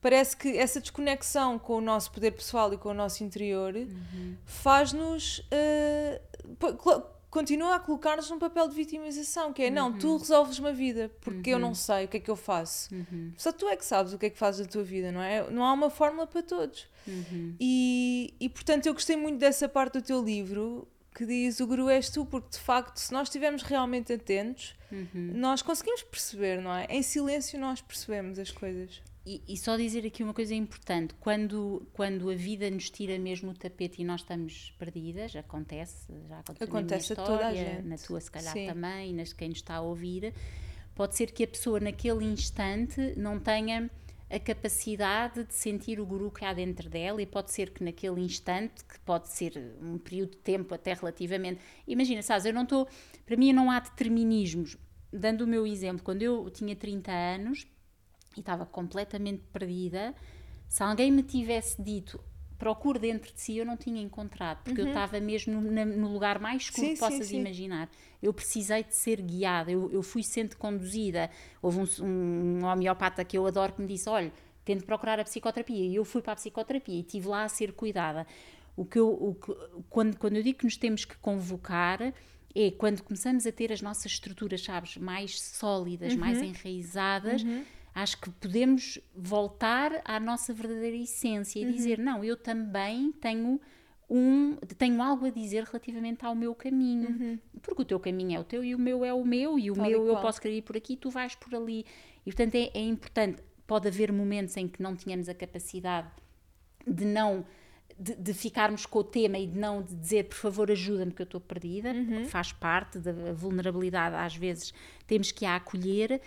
S1: Parece que essa desconexão com o nosso poder pessoal e com o nosso interior faz-nos. eh, po- clo- continua a colocar-nos num papel de vitimização, que é não, tu resolves uma vida, porque eu não sei o que é que eu faço. Só tu é que sabes o que é que fazes da tua vida, não é? Não há uma fórmula para todos. E, e portanto eu gostei muito dessa parte do teu livro que diz o guru és tu, porque de facto, se nós estivermos realmente atentos, nós conseguimos perceber, não é? Em silêncio nós percebemos as coisas.
S2: E, e só dizer aqui uma coisa importante: quando, quando a vida nos tira mesmo o tapete e nós estamos perdidas, acontece, já aconteceu
S1: Acontece a
S2: na minha
S1: toda a
S2: história,
S1: gente.
S2: na tua, se calhar
S1: Sim.
S2: também, nas quem nos está a ouvir. Pode ser que a pessoa, naquele instante, não tenha a capacidade de sentir o guru que há dentro dela, e pode ser que naquele instante, que pode ser um período de tempo até relativamente. Imagina, sabes, eu não estou. Para mim, não há determinismos. Dando o meu exemplo, quando eu tinha 30 anos e estava completamente perdida, se alguém me tivesse dito procure dentro de si, eu não tinha encontrado, porque eu estava mesmo no, no lugar mais escuro
S1: Sim,
S2: que
S1: sim,
S2: possas
S1: sim.
S2: imaginar. Eu precisei de ser guiada, eu, eu fui sendo conduzida. Houve um, um homeopata que eu adoro que me disse: olha, tente procurar a psicoterapia. E eu fui para a psicoterapia e estive lá a ser cuidada. O que eu, o que, quando, quando eu digo que nos temos que convocar, é quando começamos a ter as nossas estruturas, sabes, mais sólidas, mais
S1: Uhum.
S2: Acho que podemos voltar à nossa verdadeira essência e dizer: não, eu também tenho. Um, tenho algo a dizer relativamente ao meu caminho, porque o teu caminho é o teu e o meu é o meu, e o
S1: Tal e
S2: meu eu
S1: qual.
S2: posso querer ir por aqui, tu vais por ali. E portanto é, é importante. Pode haver momentos em que não tenhamos a capacidade de não de, de ficarmos com o tema e de não de dizer por favor ajuda-me que eu estou perdida, porque faz parte da vulnerabilidade, às vezes temos que a acolher,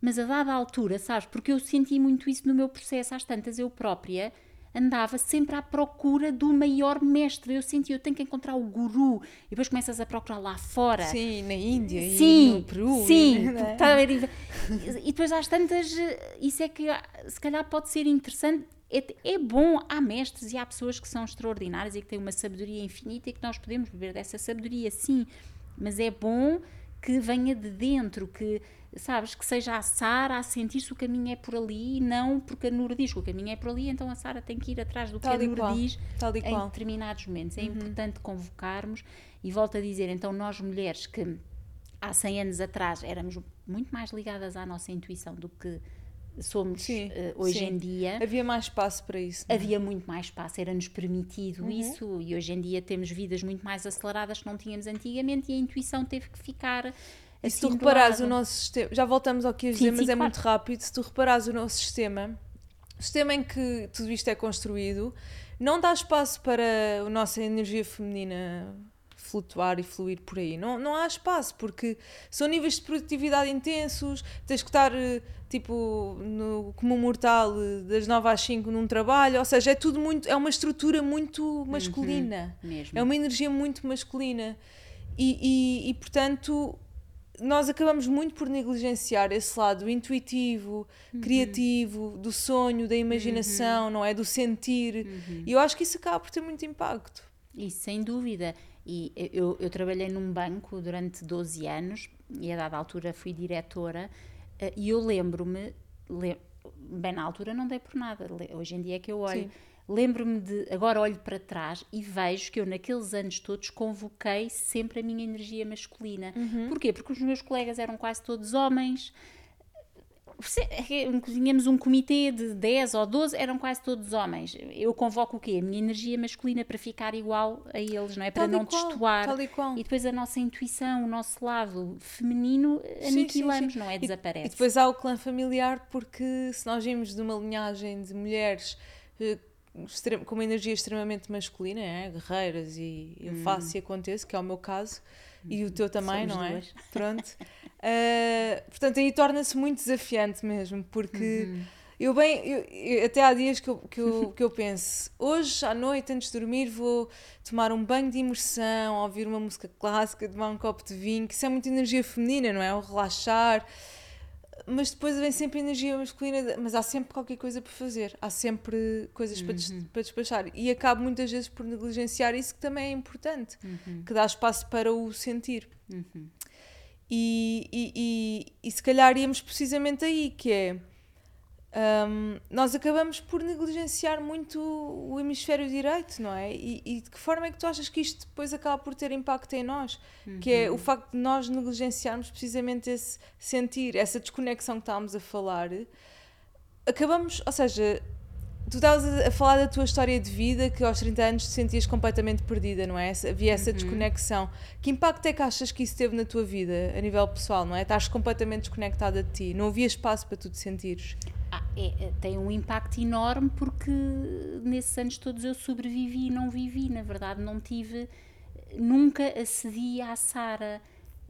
S2: mas a dada altura, sabes, porque eu senti muito isso no meu processo, às tantas eu própria andava sempre à procura do maior mestre, eu senti, eu tenho que encontrar o guru, e depois começas a procurar lá fora,
S1: Sim, na Índia e
S2: Sim,
S1: no Peru.
S2: sim,
S1: e, é?
S2: a ver, e [LAUGHS] e depois às tantas, isso é que ah, se calhar pode ser interessante é, é, bom, há mestres e há pessoas que são extraordinárias e que têm uma sabedoria infinita e que nós podemos beber dessa sabedoria, sim, mas é bom que venha de dentro, que sabes, que seja a Sara a sentir se o caminho é por ali e não porque a Nura diz que o caminho é por ali, então a Sara tem que ir atrás do
S1: Tal
S2: que a Nura
S1: qual.
S2: diz
S1: Tal
S2: em
S1: qual.
S2: determinados momentos. É
S1: Uhum.
S2: importante convocarmos e volto a dizer, então nós mulheres que há 100 anos atrás éramos muito mais ligadas à nossa intuição do que somos
S1: Sim,
S2: eh, hoje
S1: sim.
S2: em dia.
S1: Havia mais espaço para isso. é?
S2: Havia muito mais espaço, era-nos permitido
S1: Uhum.
S2: isso e hoje em dia temos vidas muito mais aceleradas que não tínhamos antigamente e a intuição teve que ficar
S1: E se tu
S2: assim,
S1: reparares o nosso sistema, já voltamos ao que
S2: Sim,
S1: dizer, mas
S2: sim,
S1: é
S2: claro.
S1: muito rápido. Se tu reparares o nosso sistema, o sistema em que tudo isto é construído, não dá espaço para a nossa energia feminina flutuar e fluir por aí. Não, não há espaço, porque são níveis de produtividade intensos, tens que estar eh, tipo no, como mortal eh, das 9 às 5 num trabalho, ou seja, é tudo muito, é uma estrutura muito masculina.
S2: mesmo.
S1: É uma energia muito masculina. E, e, e, portanto, nós acabamos muito por negligenciar esse lado intuitivo, criativo, do sonho, da imaginação, não é? Do sentir. E eu acho que isso acaba por ter muito impacto.
S2: Isso, sem dúvida. E eu, eu trabalhei num banco durante 12 anos e a dada altura fui diretora eh, e eu lembro-me, le- bem na altura não dei por nada, hoje em dia é que eu olho,
S1: Sim.
S2: lembro-me de, agora olho para trás e vejo que eu naqueles anos todos convoquei sempre a minha energia masculina. Porquê? Porque os meus colegas eram quase todos homens, Tínhamos um comitê de 10 ou 12, eram quase todos homens. Eu convoco o quê? A minha energia masculina para ficar igual a eles, não é? Para
S1: Tal e
S2: não
S1: qual,
S2: destoar.
S1: e qual.
S2: E depois a nossa intuição, o nosso lado feminino, aniquilamos, não é?
S1: E-
S2: Desaparece.
S1: E, depois há o clã familiar, porque se nós vimos de uma linhagem de mulheres eh, com uma energia extremamente masculina, é? guerreiras e eu faço e aconteço, que é o meu caso, e o teu também,
S2: Somos
S1: não é?
S2: duas. [LAUGHS]
S1: Pronto. Eh, portanto, aí torna-se muito desafiante mesmo, porque eu bem, eu- eu- até há dias que eu, que, eu, [LAUGHS] que eu penso, hoje à noite, antes de dormir, vou tomar um banho de imersão, ouvir uma música clássica, tomar um copo de vinho, que isso é muita energia feminina, não é? O relaxar. Mas depois vem sempre a energia masculina, de- mas há sempre qualquer coisa para fazer, há sempre coisas para, des- para despachar. E acabo muitas vezes por negligenciar isso que também é importante, que dá espaço para o sentir. E, e, e, e se calhar íamos precisamente aí, que é hum, nós acabamos por negligenciar muito o hemisfério direito, não é? E, e de que forma é que tu achas que isto depois acaba por ter impacto em nós? Que é o facto de nós negligenciarmos precisamente esse sentir, essa desconexão que estávamos a falar. Acabamos, ou seja, tu estavas a falar da tua história de vida que aos 30 anos te sentias completamente perdida, não é? Havia essa desconexão. Que impacto é que achas que isso teve na tua vida, a nível pessoal, não é? Estás completamente desconectada de ti, não havia espaço para tu te sentires.
S2: Ah, é- é- tem um impacto enorme porque nesses anos todos eu sobrevivi e não vivi, na verdade não tive, nunca acedi à Sara.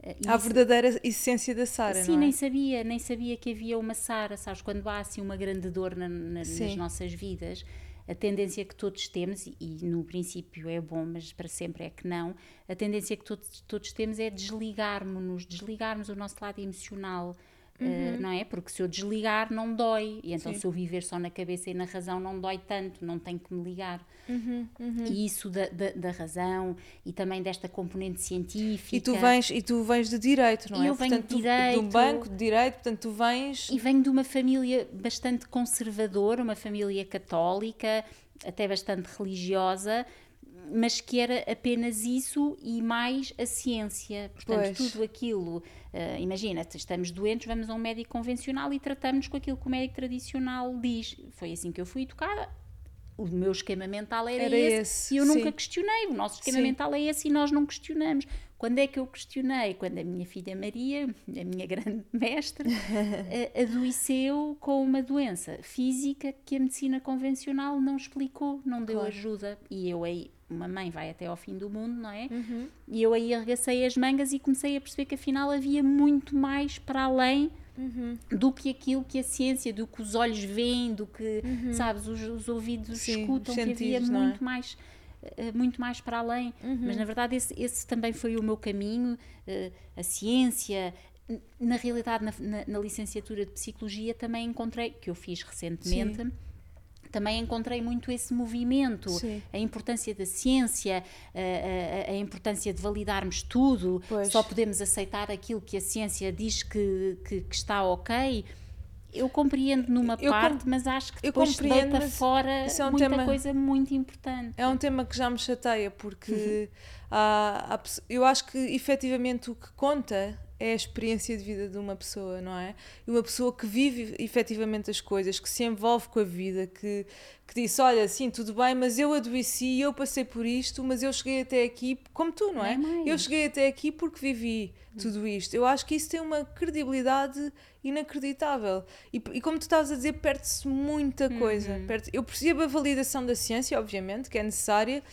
S2: Eh, isso-
S1: verdadeira essência da Sara,
S2: Sim,
S1: é?
S2: nem sabia, nem sabia que havia uma Sara, sabes? Quando há assim uma grande dor na- na- nas nossas vidas, a tendência que todos temos, e, e no princípio é bom, mas para sempre é que não, a tendência que todos, todos temos é desligarmos-nos, desligarmos o nosso lado emocional. Eh, não é? Porque se eu desligar não dói, e então
S1: Uhum. Sim.
S2: se eu viver só na cabeça e na razão não dói tanto, não tenho que me ligar.
S1: Uhum,
S2: E isso da, da, da razão e também desta componente científica.
S1: E tu vens, e tu vens de direito, não
S2: E
S1: é?
S2: eu venho de
S1: portanto, tu-
S2: direito.
S1: Do banco de direito, portanto, tu vens.
S2: E venho de uma família bastante conservadora, uma família católica, até bastante religiosa, mas que era apenas isso e mais a ciência. Portanto,
S1: Pois.
S2: tudo aquilo. eh, imagina, se estamos doentes, vamos a um médico convencional e tratamos com aquilo que o médico tradicional diz. Foi assim que eu fui educada. O meu esquema mental era,
S1: Era
S2: esse,
S1: esse,
S2: e eu nunca
S1: sim.
S2: questionei. O nosso esquema
S1: Sim.
S2: mental é esse e nós não questionamos. Quando é que eu questionei? Quando a minha filha Maria, a minha grande [LAUGHS] mestre, a- adoeceu com uma doença física que a medicina convencional não explicou, não deu
S1: Claro.
S2: ajuda. E eu aí, uma mãe vai até ao fim do mundo, não é?
S1: Uhum.
S2: E eu aí arregacei as mangas e comecei a perceber que afinal havia muito mais para além
S1: Uhum.
S2: do que aquilo que a ciência, do que os olhos veem, do que, sabes, os, os ouvidos
S1: Uhum. Sim,
S2: escutam,
S1: os
S2: que havia
S1: sentidos, é?
S2: muito mais eh, muito mais para além,
S1: Uhum.
S2: mas na verdade esse, esse também foi o meu caminho, eh, a ciência, na realidade na, na- na licenciatura de Psicologia também encontrei, que eu fiz recentemente, também encontrei muito esse movimento,
S1: Sim.
S2: a importância da ciência, a, a, a importância de validarmos tudo,
S1: Pois.
S2: só podemos aceitar aquilo que a ciência diz que, que, que está ok. Eu compreendo numa
S1: Eu com-
S2: parte, mas acho que depois deita fora
S1: é um
S2: muita
S1: tema-
S2: coisa muito importante.
S1: É um tema que já me chateia, porque
S2: Uhum.
S1: há- há eu acho que efetivamente o que conta é a experiência de vida de uma pessoa, não é? E uma pessoa que vive efetivamente as coisas, que se envolve com a vida, que, que disse: Olha, sim, tudo bem, mas eu adoeci, eu passei por isto, mas eu cheguei até aqui, como tu, não é?
S2: Mais.
S1: Eu cheguei até aqui porque vivi tudo isto. Eu acho que isso tem uma credibilidade inacreditável. E, e como tu estavas a dizer, perde-se muita coisa.
S2: Uhum.
S1: Perde- eu percebo a validação da ciência, obviamente, que é necessária,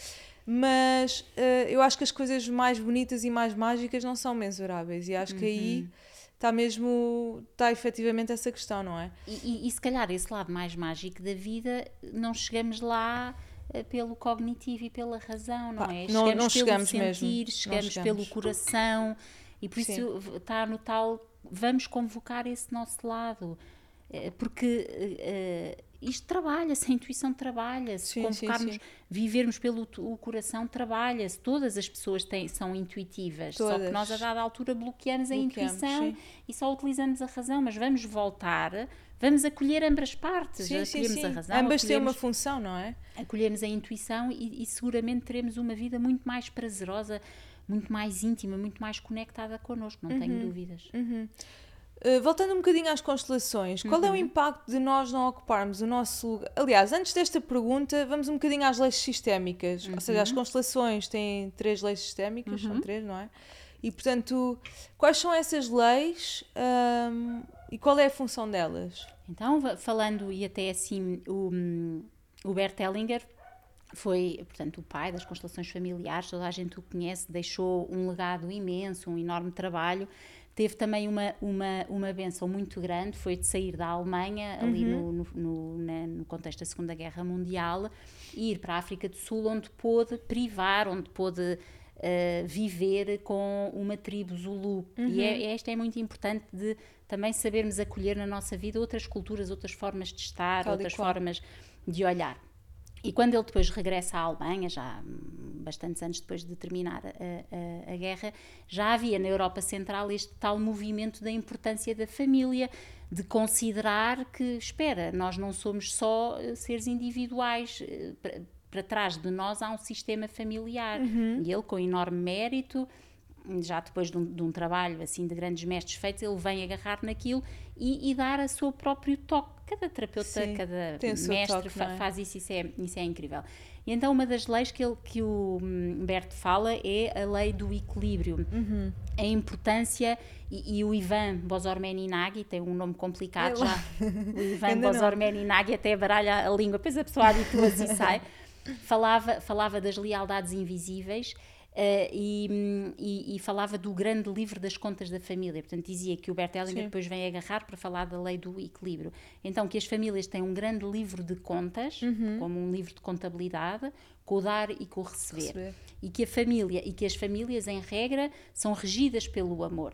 S1: mas eh, eu acho que as coisas mais bonitas e mais mágicas não são mensuráveis. E acho que
S2: Uhum.
S1: aí está mesmo, está efetivamente essa questão, não é?
S2: E, e- e se calhar esse lado mais mágico da vida, não chegamos lá eh, pelo cognitivo e pela razão, não
S1: Pá,
S2: é?
S1: não- não
S2: pelo
S1: chegamos
S2: sentir,
S1: mesmo. Não
S2: chegamos
S1: chegamos.
S2: pelo coração e por
S1: Sim.
S2: isso está no tal, vamos convocar esse nosso lado. Eh, Porque isto trabalha-se, a intuição trabalha-se,
S1: sim,
S2: convocarmos,
S1: sim.
S2: vivermos pelo o coração trabalha-se. Todas as pessoas têm, são intuitivas, só que
S1: Todas.
S2: nós a dada altura bloqueamos a
S1: Bloqueamos,
S2: intuição
S1: sim.
S2: e só utilizamos a razão, mas vamos voltar, vamos acolher ambas as partes,
S1: Sim,
S2: acolhemos
S1: sim.
S2: a razão,
S1: Ambas têm uma função, não é?
S2: acolhemos a intuição e, e seguramente teremos uma vida muito mais prazerosa, muito mais íntima, muito mais conectada connosco, não
S1: Uhum.
S2: tenho dúvidas.
S1: Uh, voltando um bocadinho às constelações, qual
S2: Uhum.
S1: é o impacto de nós não ocuparmos o nosso lugar? Aliás, antes desta pergunta, vamos um bocadinho às leis sistémicas. Ou seja, as
S2: Uhum.
S1: constelações têm três leis sistémicas, são três, não é? E portanto, quais são essas leis ahm, e qual é a função delas?
S2: Então, falando e até assim, o, o Bert Hellinger foi, portanto, o pai das constelações familiares, toda a gente o conhece, deixou um legado imenso, um enorme trabalho. Teve também uma, uma, uma benção muito grande, foi de sair da Alemanha, ali no, no, no, na- no contexto da Segunda Guerra Mundial, e ir para a África do Sul, onde pôde privar, onde pôde eh, viver com uma tribo Zulu. E é, esta é muito importante de também sabermos acolher na nossa vida outras culturas, outras formas de estar,
S1: Tal
S2: outras formas de olhar. E quando ele depois regressa à Alemanha, já bastantes anos depois de terminar a, a- a guerra, já havia na Europa Central este tal movimento da importância da família, de considerar que, espera, nós não somos só eh, seres individuais, eh, para, para trás de nós há um sistema familiar. E ele, com enorme mérito, já depois de um, de um trabalho assim de grandes mestres feitos, ele vem agarrar naquilo e, e dar a seu próprio toque. Cada terapeuta,
S1: Sim,
S2: cada mestre
S1: toque,
S2: fa-
S1: é?
S2: faz isso, isso é, isso é incrível. E então uma das leis que, ele, que o hum, Berto fala é a lei do equilíbrio.
S1: Uhum.
S2: A importância, e, e o Ivan Bozormeninagi, tem um nome complicado já, [LAUGHS] o Ivan. Bozormeninagi até baralha a língua, depois a pessoa habitua-se e sai, [LAUGHS] falava, falava das lealdades invisíveis, e, hum, e- e falava do grande livro das contas da família. Portanto, dizia que o Bert Hellinger
S1: Sim.
S2: depois vem agarrar para falar da lei do equilíbrio. Então, que as famílias têm um grande livro de contas,
S1: Uhum.
S2: como um livro de contabilidade, com o dar e com o receber.
S1: Receber.
S2: E que a família e que as famílias, em regra, são regidas pelo amor.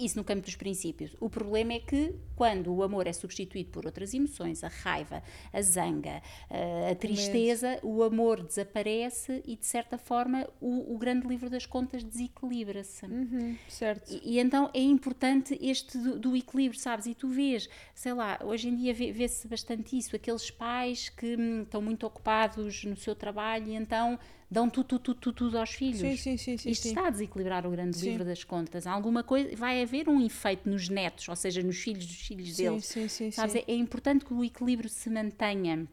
S2: Isso no campo dos princípios. O problema é que, quando o amor é substituído por outras emoções, a raiva, a zanga, a, a tristeza, o amor desaparece e, de certa forma, o, o grande livro das contas desequilibra-se.
S1: Uhum, certo.
S2: E, e então é importante este do, do equilíbrio, sabes? E tu vês, sei lá, hoje em dia vê- vê-se bastante isso, aqueles pais que hum, estão muito ocupados no seu trabalho e então dão tudo, tudo, tudo, tudo, aos filhos.
S1: Sim, sim, sim, sim.
S2: Isto
S1: sim.
S2: está a desequilibrar o grande livro das contas. Alguma coisa, vai haver um efeito nos netos, ou seja, nos filhos dos filhos deles.
S1: sim, sim,
S2: Sabes. É, é importante que o equilíbrio se mantenha.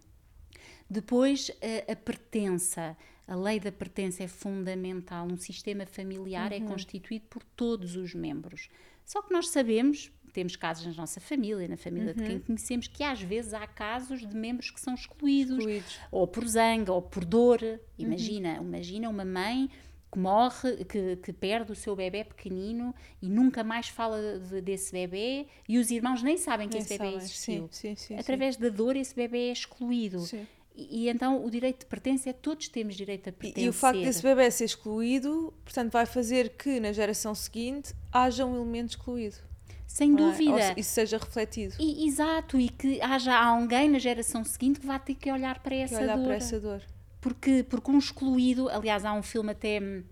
S2: Depois, a, a pertença. A lei da pertença é fundamental. Um sistema familiar
S1: Uhum.
S2: é constituído por todos os membros. Só que nós sabemos, temos casos na nossa família, na família de
S1: Uhum.
S2: quem conhecemos, que às vezes há casos de membros que são excluídos,
S1: Excluídos.
S2: ou por zanga, ou por dor.
S1: Uhum.
S2: Imagina, imagina uma mãe que morre, que, que perde o seu bebê pequenino e nunca mais fala de- desse bebê e os irmãos nem sabem que
S1: Nem
S2: esse bebê
S1: sabem.
S2: existiu.
S1: Sim, sim, sim.
S2: Através da dor, esse bebê é excluído. E, e então o direito de pertença é todos temos direito a
S1: E,
S2: pertencer.
S1: e o facto desse bebê ser excluído, portanto, vai fazer que na geração seguinte haja um elemento excluído.
S2: Sem
S1: é?
S2: dúvida.
S1: Se- isso seja refletido.
S2: E, exato, e que haja alguém na geração seguinte que vá ter que olhar para essa
S1: olhar
S2: dor.
S1: para essa dor.
S2: Porque, porque um excluído, aliás, há um filme até. hum,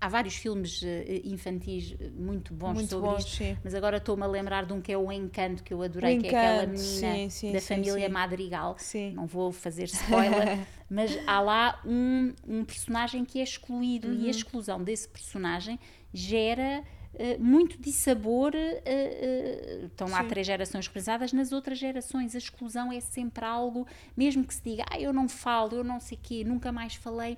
S2: Há vários filmes eh, infantis eh, muito bons
S1: Muito
S2: sobre
S1: bons,
S2: isto,
S1: sim.
S2: mas agora estou-me a lembrar de um que é o Encanto, que eu adorei,
S1: O
S2: que é aquela
S1: Encanto,
S2: menina
S1: sim, sim,
S2: da família. Madrigal.
S1: Sim.
S2: Não vou fazer [LAUGHS] spoiler, mas há lá um, um personagem que é excluído
S1: Uhum.
S2: e a exclusão desse personagem gera eh, muito dissabor. eh, eh, estão lá
S1: Sim.
S2: três gerações representadas, nas outras gerações a exclusão é sempre algo, mesmo que se diga, ah, eu não falo, eu não sei quê, nunca mais falei,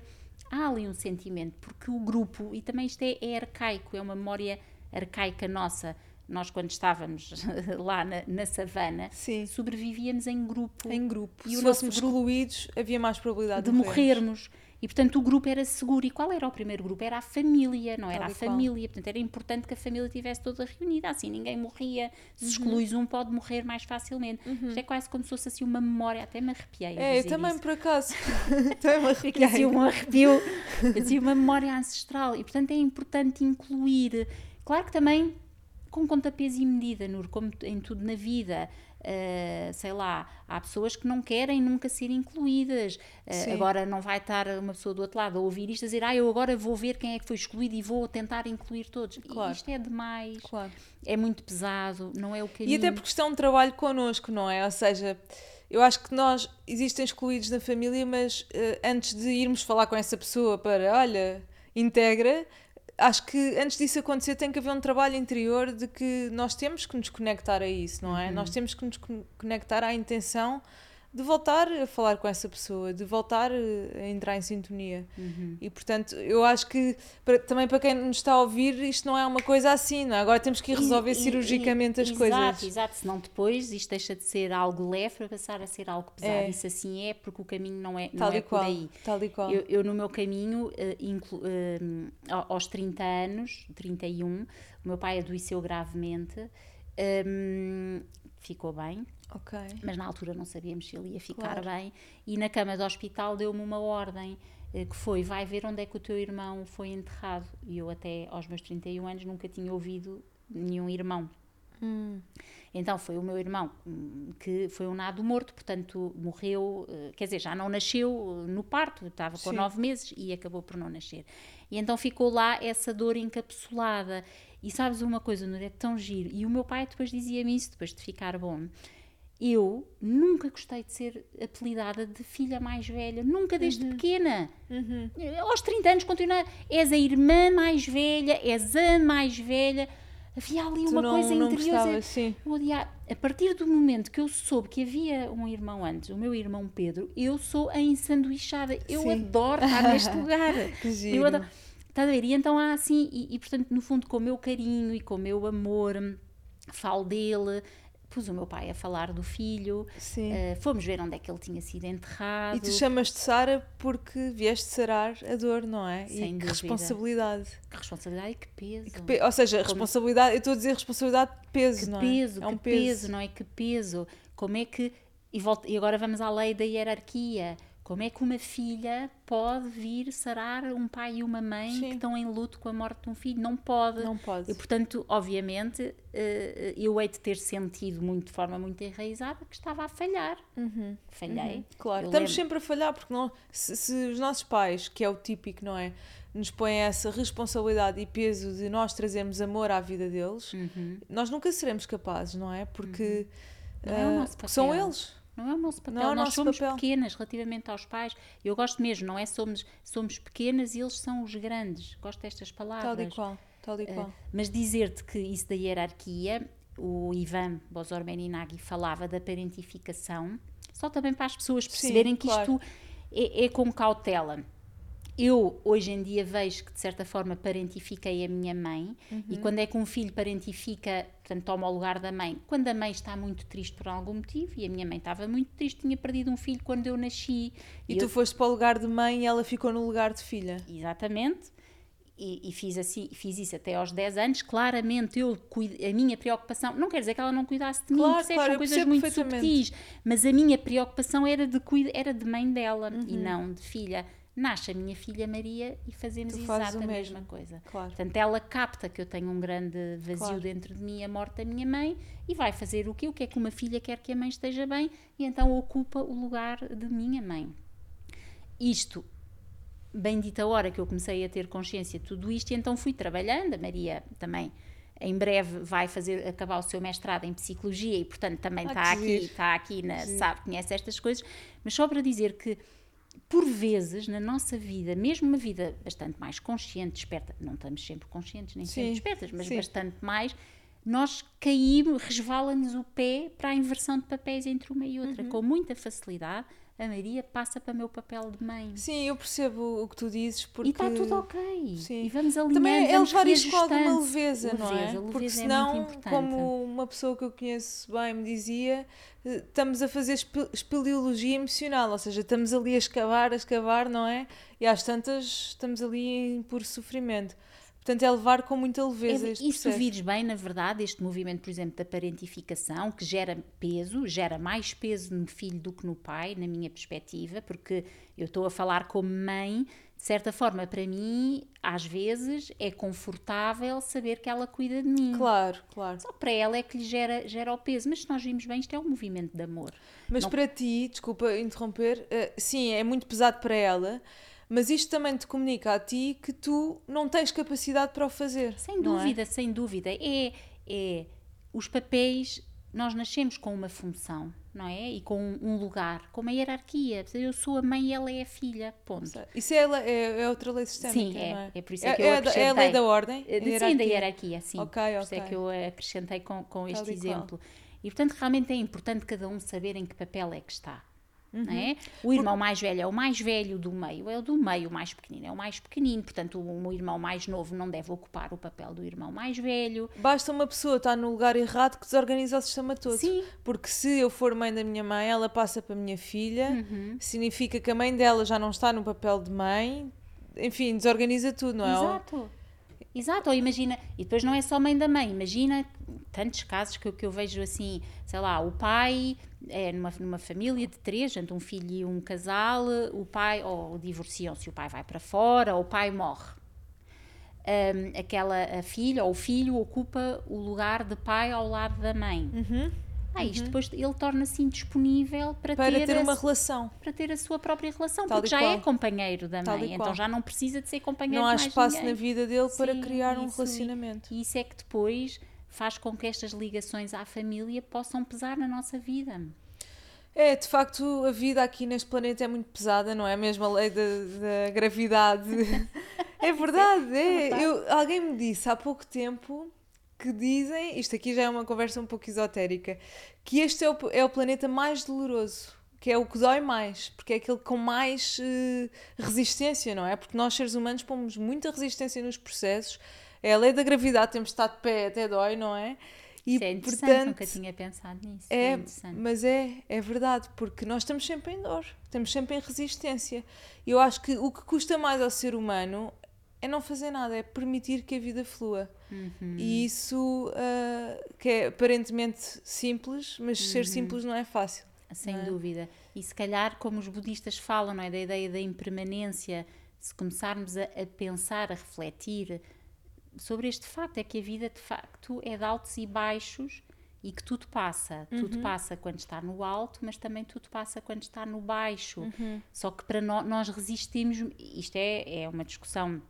S2: há ali um sentimento, porque o grupo, e também isto é, é arcaico, é uma memória arcaica nossa. Nós, quando estávamos [LAUGHS] lá na, na savana,
S1: Sim.
S2: sobrevivíamos em grupo
S1: Em grupo.
S2: E
S1: Se
S2: o
S1: fôssemos excluídos, havia mais probabilidade
S2: de
S1: de,
S2: morrermos. E portanto o grupo era seguro. E qual era o primeiro grupo? Era a família, não era a família. Portanto era importante que a família estivesse toda reunida, assim ninguém morria.
S1: Uhum.
S2: Se excluís um, pode morrer mais facilmente. Isto é quase como se fosse assim uma memória, até me arrepiei.
S1: É, eu também
S2: isso.
S1: por acaso. [LAUGHS] também me
S2: Fiquei assim
S1: arrepiei.
S2: um arrepio, assim uma memória ancestral. E portanto é importante incluir. Claro que também com contapés e medida, Nur, como em tudo na vida. Uh, sei lá, há pessoas que não querem nunca ser incluídas. Uh, agora não vai estar uma pessoa do outro lado a ouvir isto a dizer, ah, eu agora vou ver quem é que foi excluído e vou tentar incluir todos.
S1: Claro.
S2: Isto é demais,
S1: Claro.
S2: é muito pesado, não é o caminho.
S1: E até porque isto é um trabalho connosco, não é? Ou seja, eu acho que nós existem excluídos na família, mas eh, antes de irmos falar com essa pessoa para, olha, integra, acho que antes disso acontecer tem que haver um trabalho interior de que nós temos que nos conectar a isso, não é? Nós temos que nos con- conectar à intenção de voltar a falar com essa pessoa, de voltar eh, a entrar em sintonia. E portanto, eu acho que para- também para quem nos está a ouvir, isto não é uma coisa assim, não é? Agora temos que ir resolver
S2: E- e-
S1: cirurgicamente as
S2: exato,
S1: coisas.
S2: Exato, senão depois isto deixa de ser algo leve para passar a ser algo pesado.
S1: É.
S2: Isso assim é porque o caminho não é, não
S1: Tal
S2: é
S1: e
S2: por
S1: qual.
S2: aí.
S1: Tal e qual.
S2: Eu, eu, no meu caminho, eh, inclu- eh, aos 30 anos, 31, o meu pai adoeceu gravemente, hum, ficou bem,
S1: Ok.
S2: mas na altura não sabíamos se ele ia ficar
S1: Claro.
S2: bem. E na cama do hospital deu-me uma ordem eh, que foi: vai ver onde é que o teu irmão foi enterrado. E eu, até aos meus 31 anos, nunca tinha ouvido nenhum irmão. Então foi o meu irmão hum, que foi um nado morto, portanto morreu, eh, quer dizer, já não nasceu eh, no parto, estava com
S1: Sim.
S2: nove meses e acabou por não nascer. E então ficou lá essa dor encapsulada. E sabes uma coisa, Núria, é tão giro. E o meu pai depois dizia-me isso, depois de ficar bom. Eu nunca gostei de ser apelidada de filha mais velha, nunca desde pequena. Aos 30 anos continua, és a irmã mais velha, és a mais velha. Havia ali
S1: Tu
S2: uma
S1: não-
S2: coisa
S1: não
S2: interior. a dizer,
S1: gostavas, sim.
S2: eu odiava. A partir do momento que eu soube que havia um irmão antes, o meu irmão Pedro, eu sou a ensanduichada. Eu
S1: Sim.
S2: adoro estar neste [LAUGHS] lugar.
S1: Que
S2: Eu
S1: giro.
S2: adoro. Estás a ver? E então há assim, e, e, portanto, no fundo, com o meu carinho e com o meu amor, falo dele. Pus o meu pai a falar do filho,
S1: Sim.
S2: eh, fomos ver onde é que ele tinha sido enterrado.
S1: E tu chamas-te Sara porque vieste sarar a dor, não é?
S2: Sem
S1: e que
S2: dúvida.
S1: responsabilidade.
S2: Que responsabilidade e que peso.
S1: Que pe- Ou seja, responsabilidade, eu estou a dizer responsabilidade de peso,
S2: Que
S1: não é?
S2: peso,
S1: é um
S2: que peso. não é? Que peso. Como é que. E, volta, e agora vamos à lei da hierarquia. Como é que uma filha pode vir sarar um pai e uma mãe
S1: Sim.
S2: que estão em luto com a morte de um filho? Não pode.
S1: Não pode.
S2: E portanto, obviamente, eh, eu hei de ter sentido muito, de forma muito enraizada que estava a falhar. Falhei.
S1: Claro,
S2: Eu
S1: estamos
S2: lembro-
S1: sempre a falhar, porque não, se, se os nossos pais, que é o típico, não é? Nos põem essa responsabilidade e peso de nós trazermos amor à vida deles,
S2: Uhum.
S1: nós nunca seremos capazes, não é? Porque
S2: Não é o
S1: ah,
S2: nosso
S1: porque são eles.
S2: Não é o nosso papel,
S1: Não é
S2: nós
S1: nosso
S2: somos
S1: papel.
S2: pequenas relativamente aos pais. Eu gosto mesmo, não é? Somos, somos pequenas e eles são os grandes. Gosto destas palavras.
S1: Tal e qual. Tal e
S2: Eh,
S1: qual.
S2: mas dizer-te que isso da hierarquia, o Ivan Bozormeninaghi falava da parentificação, só também para as pessoas perceberem que
S1: claro.
S2: isto é, é com cautela. Eu, hoje em dia, vejo que, de certa forma, parentifiquei a minha mãe. E
S1: Uhum.
S2: quando é que um filho parentifica, portanto, toma o lugar da mãe? Quando a mãe está muito triste por algum motivo, e a minha mãe estava muito triste, tinha perdido um filho quando eu nasci.
S1: E,
S2: eu-
S1: tu foste para o lugar de mãe e ela ficou no lugar de filha.
S2: Exatamente. E, e fiz, assim, fiz isso até aos 10 anos. Claramente, eu cuido, a minha preocupação, não quer dizer que ela não cuidasse de mim,
S1: Claro,
S2: percebes?
S1: claro,
S2: São
S1: eu
S2: coisas muito subtis. Mas a minha preocupação era de, cuida, era de mãe dela e
S1: Uhum.
S2: não de filha. Nasce a minha filha Maria e fazemos exatamente a mesma coisa.
S1: Claro.
S2: Portanto, ela capta que eu tenho um grande vazio claro. dentro de mim, a morte da minha mãe, e vai fazer o quê? O que é que uma filha quer que a mãe esteja bem, e então ocupa o lugar de minha mãe. Isto, bem dita a hora que eu comecei a ter consciência de tudo isto, e então fui trabalhando, a Maria também em breve vai fazer acabar o seu mestrado em psicologia e portanto também está ah, aqui está aqui na, sabe conhece estas coisas mas só para dizer que por vezes na nossa vida, mesmo uma vida bastante mais consciente, desperta, não estamos sempre conscientes nem sim, sempre despertas, mas sim. bastante mais, nós caímos, resvala-nos o pé para a inversão de papéis entre uma e outra, uhum. com muita facilidade. A Maria passa para o meu papel de mãe.
S1: Sim, eu percebo o que tu dizes. Porque...
S2: E está tudo ok.
S1: Sim.
S2: E vamos alinhando,
S1: Também é levar isto com alguma leveza,
S2: leveza,
S1: não é?
S2: Leveza
S1: porque
S2: é
S1: senão, como uma pessoa que eu conheço bem me dizia, eh, estamos a fazer espeleologia emocional, ou seja, estamos ali a escavar, a escavar, não é? E às tantas estamos ali em puro sofrimento. Portanto, é levar com muita leveza é, este
S2: E se vires bem, na verdade, este movimento, por exemplo, da parentificação, que gera peso, gera mais peso no filho do que no pai, na minha perspectiva, porque eu estou a falar como mãe, de certa forma, para mim, às vezes, é confortável saber que ela cuida de mim.
S1: Claro, claro.
S2: Só para ela é que lhe gera, gera o peso. Mas se nós vimos bem, isto é um movimento de amor.
S1: Mas Não... para ti, desculpa interromper, uh, sim, é muito pesado para ela, mas isto também te comunica a ti que tu não tens capacidade para o fazer.
S2: Sem
S1: é?
S2: dúvida, é? sem dúvida. É, é os papéis, nós nascemos com uma função, não é? E com um lugar, com uma hierarquia. Eu sou a mãe e ela é a filha, ponto.
S1: Isso é, é, é outra lei sistémica,
S2: Sim, é,
S1: é?
S2: é. por isso é, é que eu acrescentei.
S1: É a lei da ordem?
S2: A sim, da hierarquia, sim.
S1: Ok,
S2: ok. Por isso é que eu acrescentei com, com este exemplo. E, portanto, realmente é importante cada um saber em que papel é que está. Uhum. É? O irmão mais velho é o mais velho do meio, é o do meio o mais pequenino, é o mais pequenino, portanto o, o irmão mais novo não deve ocupar o papel do irmão mais velho.
S1: Basta uma pessoa estar no lugar errado que desorganiza o sistema todo.
S2: Sim.
S1: Porque se eu for mãe da minha mãe, ela passa para a minha filha, uhum. significa que a mãe dela já não está no papel de mãe, enfim, desorganiza tudo, não é?
S2: Exato. Exato, ou imagina, e depois não é só mãe da mãe, imagina tantos casos que, que eu vejo assim, sei lá, o pai é numa, numa família de três, gente, um filho e um casal, o pai, ou divorciam-se, o pai vai para fora, ou o pai morre. Um, aquela filha ou o filho ocupa o lugar de pai ao lado da mãe.
S1: Uhum.
S2: Ah, isto uhum. depois ele torna-se indisponível para,
S1: para
S2: ter,
S1: ter
S2: a,
S1: uma relação.
S2: Para ter a sua própria relação, Tal porque já qual. é companheiro da Tal mãe, então já não precisa de ser companheiro
S1: Não há espaço
S2: ninguém.
S1: na vida dele Sim, para criar um relacionamento.
S2: E isso é que depois faz com que estas ligações à família possam pesar na nossa vida.
S1: É, de facto, a vida aqui neste planeta é muito pesada, não é? Mesmo a lei da, da gravidade. [LAUGHS] é verdade, é. é. Eu, alguém me disse há pouco tempo que dizem, isto aqui já é uma conversa um pouco esotérica, que este é o, é o planeta mais doloroso, que é o que dói mais, porque é aquele com mais uh, resistência, não é? Porque nós, seres humanos, pomos muita resistência nos processos. É a lei da gravidade, temos de estar de pé, até dói, não é?
S2: E, Isso é interessante, portanto, nunca tinha pensado nisso.
S1: É, é mas é, é verdade, porque nós estamos sempre em dor, estamos sempre em resistência. Eu acho que o que custa mais ao ser humano é não fazer nada, é permitir que a vida flua.
S2: Uhum.
S1: E isso uh, que é aparentemente simples, mas uhum. ser simples não é fácil.
S2: Sem
S1: é?
S2: dúvida. E se calhar, como os budistas falam, não é? da ideia da impermanência, se começarmos a, a pensar, a refletir sobre este facto, é que a vida de facto é de altos e baixos e que tudo passa. Uhum. Tudo passa quando está no alto, mas também tudo passa quando está no baixo.
S1: Uhum.
S2: Só que para nós, nós resistimos, isto é, é uma discussão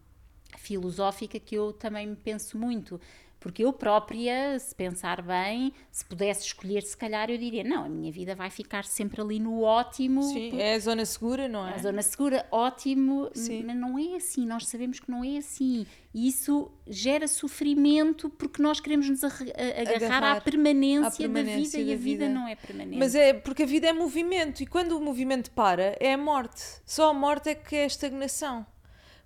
S2: filosófica que eu também penso muito. Porque eu própria, se pensar bem, se pudesse escolher, se calhar eu diria: não, a minha vida vai ficar sempre ali no ótimo.
S1: Sim, é a zona segura, não é?
S2: A zona segura, ótimo, Sim. mas não é assim. Nós sabemos que não é assim. E isso gera sofrimento porque nós queremos nos agarrar, agarrar à, permanência à, permanência da vida da e a vida. vida não é permanente.
S1: Mas é porque a vida é movimento e quando o movimento para, é a morte. Só a morte é que é a estagnação.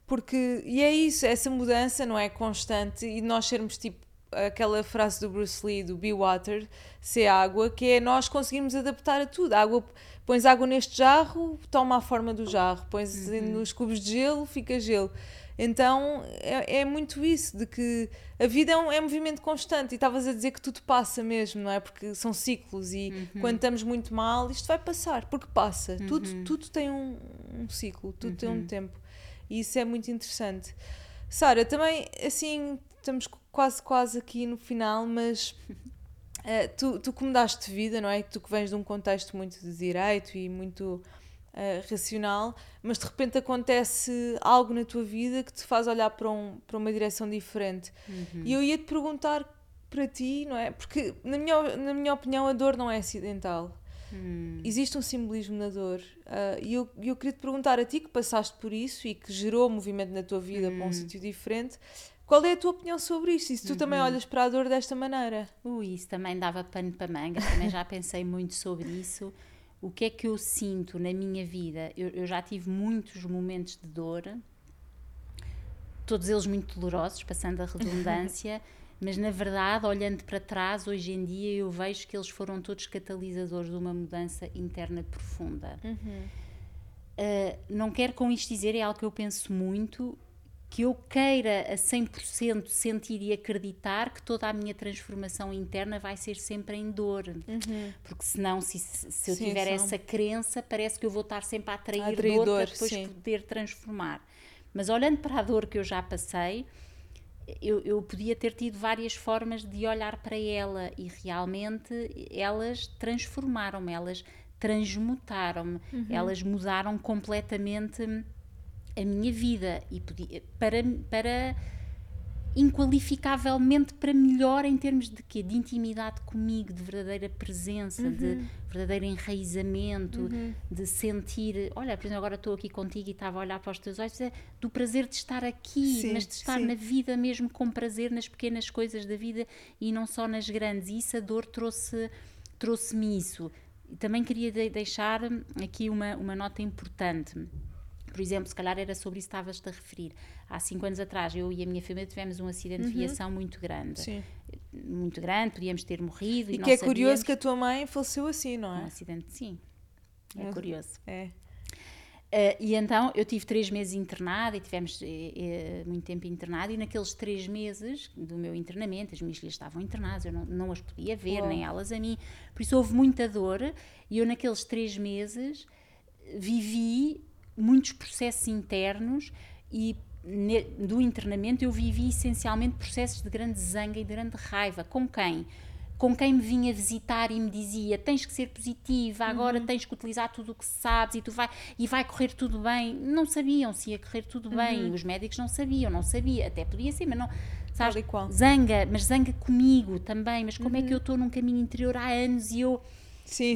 S1: Porque, e é isso, essa mudança não é constante e nós sermos tipo aquela frase do Bruce Lee, do Be Water, ser água, que é nós conseguirmos adaptar a tudo. A água, pões água neste jarro, toma a forma do jarro. Pões uhum. nos cubos de gelo, fica gelo. Então é, é, muito isso, de que a vida é um, é um movimento constante e estavas a dizer que tudo passa mesmo, não é? Porque são ciclos e uhum. quando estamos muito mal, isto vai passar, porque passa. Uhum. Tudo, tudo tem um, um ciclo, tudo tem um uhum. tempo. E isso é muito interessante. Sara, também assim, estamos quase quase aqui no final, mas uh, [LAUGHS] tu, tu que mudaste de vida, não é? Tu que vens de um contexto muito de direito e muito uh, racional, mas de repente acontece algo na tua vida que te faz olhar para, um, para uma direção diferente. Uhum. E eu ia te perguntar para ti, não é? Porque, na minha, na minha opinião, a dor não é acidental. Hum. Existe um simbolismo na dor. Uh, e eu, eu queria te perguntar a ti que passaste por isso e que gerou movimento na tua vida hum. para um hum. sítio diferente. Qual é a tua opinião sobre isto? E se tu uhum. também olhas para a dor desta maneira?
S2: Ui, isso também dava pano para manga, também já pensei muito sobre isso o que é que eu sinto na minha vida? Eu, eu já tive muitos momentos de dor, todos eles muito dolorosos, passando a redundância, [LAUGHS] mas na verdade, olhando para trás, hoje em dia eu vejo que eles foram todos catalisadores de uma mudança interna profunda. Uhum. Uh, não quero com isto dizer, é algo que eu penso muito, que eu queira a 100% sentir e acreditar que toda a minha transformação interna vai ser sempre em dor. Uhum. Porque senão, se, se eu sim, tiver essa crença, parece que eu vou estar sempre a atrair, a atrair dor, dor, para depois sim. poder transformar. Mas olhando para a dor que eu já passei, eu, eu podia ter tido várias formas de olhar para ela e realmente elas transformaram-me, elas transmutaram-me, uhum. elas mudaram completamente a minha vida e podia, para, para inqualificavelmente para melhor em termos de quê? De intimidade comigo, de verdadeira presença, uhum. de verdadeiro enraizamento, uhum. de sentir, olha, por exemplo, agora estou aqui contigo e estava a olhar para os teus olhos, é do prazer de estar aqui, sim, mas de estar sim. na vida mesmo com prazer nas pequenas coisas da vida e não só nas grandes. E isso a dor trouxe trouxe-me isso. Também queria deixar aqui uma, uma nota importante por exemplo, se calhar era sobre isso que estavas-te a referir. Há cinco anos atrás, eu e a minha família tivemos um acidente uhum. de viação muito grande. Sim. Muito grande, podíamos ter morrido.
S1: E,
S2: e
S1: que é curioso que a tua mãe faleceu assim, não é?
S2: Um acidente, sim. É, curioso.
S1: É.
S2: Uh, e então eu tive três meses internada e tivemos uh, muito tempo internado e naqueles três meses do meu internamento as minhas filhas estavam internadas, eu não, não as podia ver, nem elas a mim, por isso houve muita dor e eu naqueles três meses vivi muitos processos internos e ne, do internamento eu vivi essencialmente processos de grande zanga e de grande raiva. Com quem? Com quem me vinha visitar e me dizia tens que ser positiva, agora uhum. tens que utilizar tudo o que sabes e, tu vai, e vai correr tudo bem. Não sabiam se ia correr tudo uhum. bem, os médicos não sabiam, não sabia, até podia ser, mas não. Sabes, zanga, mas zanga comigo também, mas como uhum. é que uhum. eu estou num caminho interior há anos e eu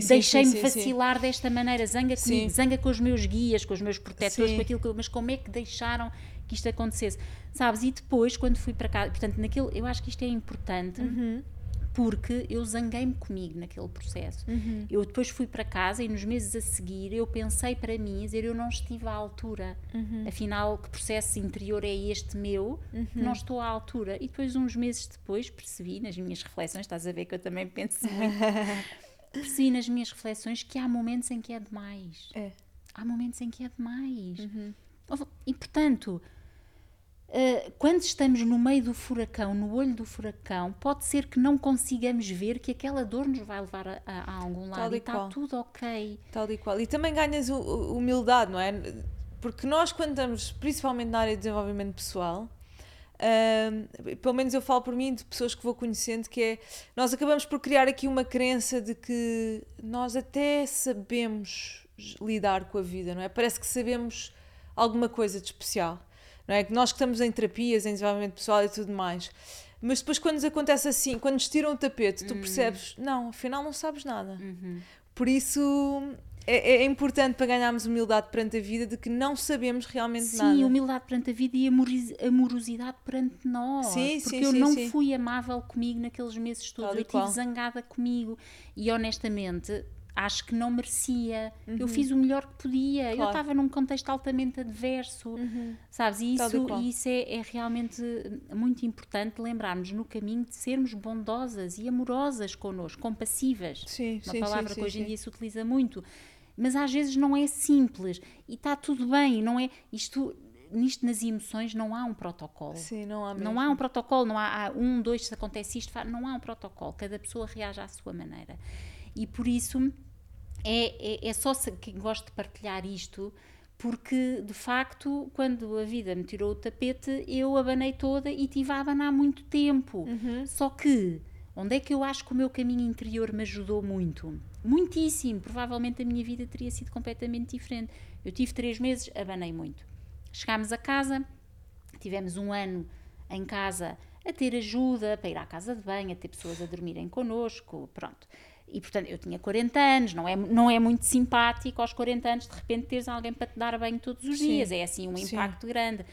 S2: Deixei-me vacilar sim. desta maneira, zanga comigo, zanga com os meus guias, com os meus protetores, com aquilo que, mas como é que deixaram que isto acontecesse? Sabes? E depois, quando fui para cá, portanto, naquele, eu acho que isto é importante. Uhum. Porque eu zanguei-me comigo naquele processo. Uhum. Eu depois fui para casa e nos meses a seguir eu pensei para mim, dizer, eu não estive à altura. Uhum. Afinal, que processo interior é este meu? Não estou à altura. E depois, uns meses depois, percebi nas minhas reflexões, estás a ver que eu também penso muito. [LAUGHS] percebi nas minhas reflexões que há momentos em que é demais.
S1: É.
S2: Há momentos em que é demais. Uhum. E portanto, uh, quando estamos no meio do furacão, no olho do furacão, pode ser que não consigamos ver que aquela dor nos vai levar a, a, algum lado Tal e, está tudo ok.
S1: Tal e qual. E também ganhas humildade, não é? Porque nós, quando estamos, principalmente na área de desenvolvimento pessoal, Uh, pelo menos eu falo por mim, de pessoas que vou conhecendo, que é nós acabamos por criar aqui uma crença de que nós até sabemos lidar com a vida, não é? Parece que sabemos alguma coisa de especial, não é? Que nós que estamos em terapias, em desenvolvimento pessoal e tudo mais. Mas depois, quando nos acontece assim, quando nos tiram o tapete, tu uhum. percebes, não, afinal não sabes nada. Uhum. Por isso, é, é, importante para ganharmos humildade perante a vida de que não sabemos realmente
S2: sim,
S1: nada.
S2: Sim, humildade perante a vida e amorosidade perante nós. Sim, porque sim, eu sim, não sim. fui amável comigo naqueles meses todos. Eu estive zangada comigo e honestamente acho que não merecia. Uhum. Eu fiz o melhor que podia. Claro. Eu estava num contexto altamente adverso, uhum. sabes? E isso, isso é, é, realmente muito importante lembrarmos no caminho de sermos bondosas e amorosas connosco, compassivas.
S1: Sim,
S2: Uma
S1: sim,
S2: palavra
S1: sim,
S2: que hoje em dia se utiliza muito. Mas às vezes não é simples e está tudo bem, não é? Isto nisto nas emoções não há um protocolo.
S1: Sim, não há mesmo.
S2: Não há um protocolo, não há, há um, dois, se acontece isto, não há um protocolo. Cada pessoa reage à sua maneira. E por isso é, é, é só que gosto de partilhar isto, porque de facto, quando a vida me tirou o tapete, eu abanei toda e tive a abanar muito tempo.
S1: Uhum.
S2: Só que, onde é que eu acho que o meu caminho interior me ajudou muito? Muitíssimo. Provavelmente a minha vida teria sido completamente diferente. Eu tive três meses, abanei muito. Chegámos a casa, tivemos um ano em casa a ter ajuda para ir à casa de banho, a ter pessoas a dormirem connosco, pronto. E portanto, eu tinha 40 anos, não é, não é muito simpático aos 40 anos de repente teres alguém para te dar banho todos os Sim. dias, é assim um impacto Sim. grande.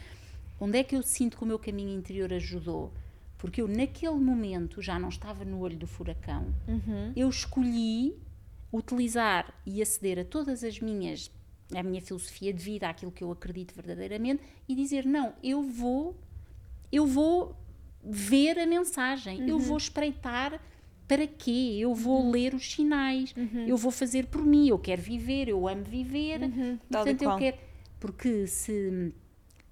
S2: Onde é que eu sinto que o meu caminho interior ajudou? Porque eu, naquele momento, já não estava no olho do furacão,
S1: uhum.
S2: eu escolhi utilizar e aceder a todas as minhas a minha filosofia de vida, aquilo que eu acredito verdadeiramente e dizer não, eu vou eu vou ver a mensagem, uhum. eu vou espreitar para quê? Eu vou uhum. ler os sinais, uhum. eu vou fazer por mim, eu quero viver, eu amo viver,
S1: uhum.
S2: portanto eu quero porque se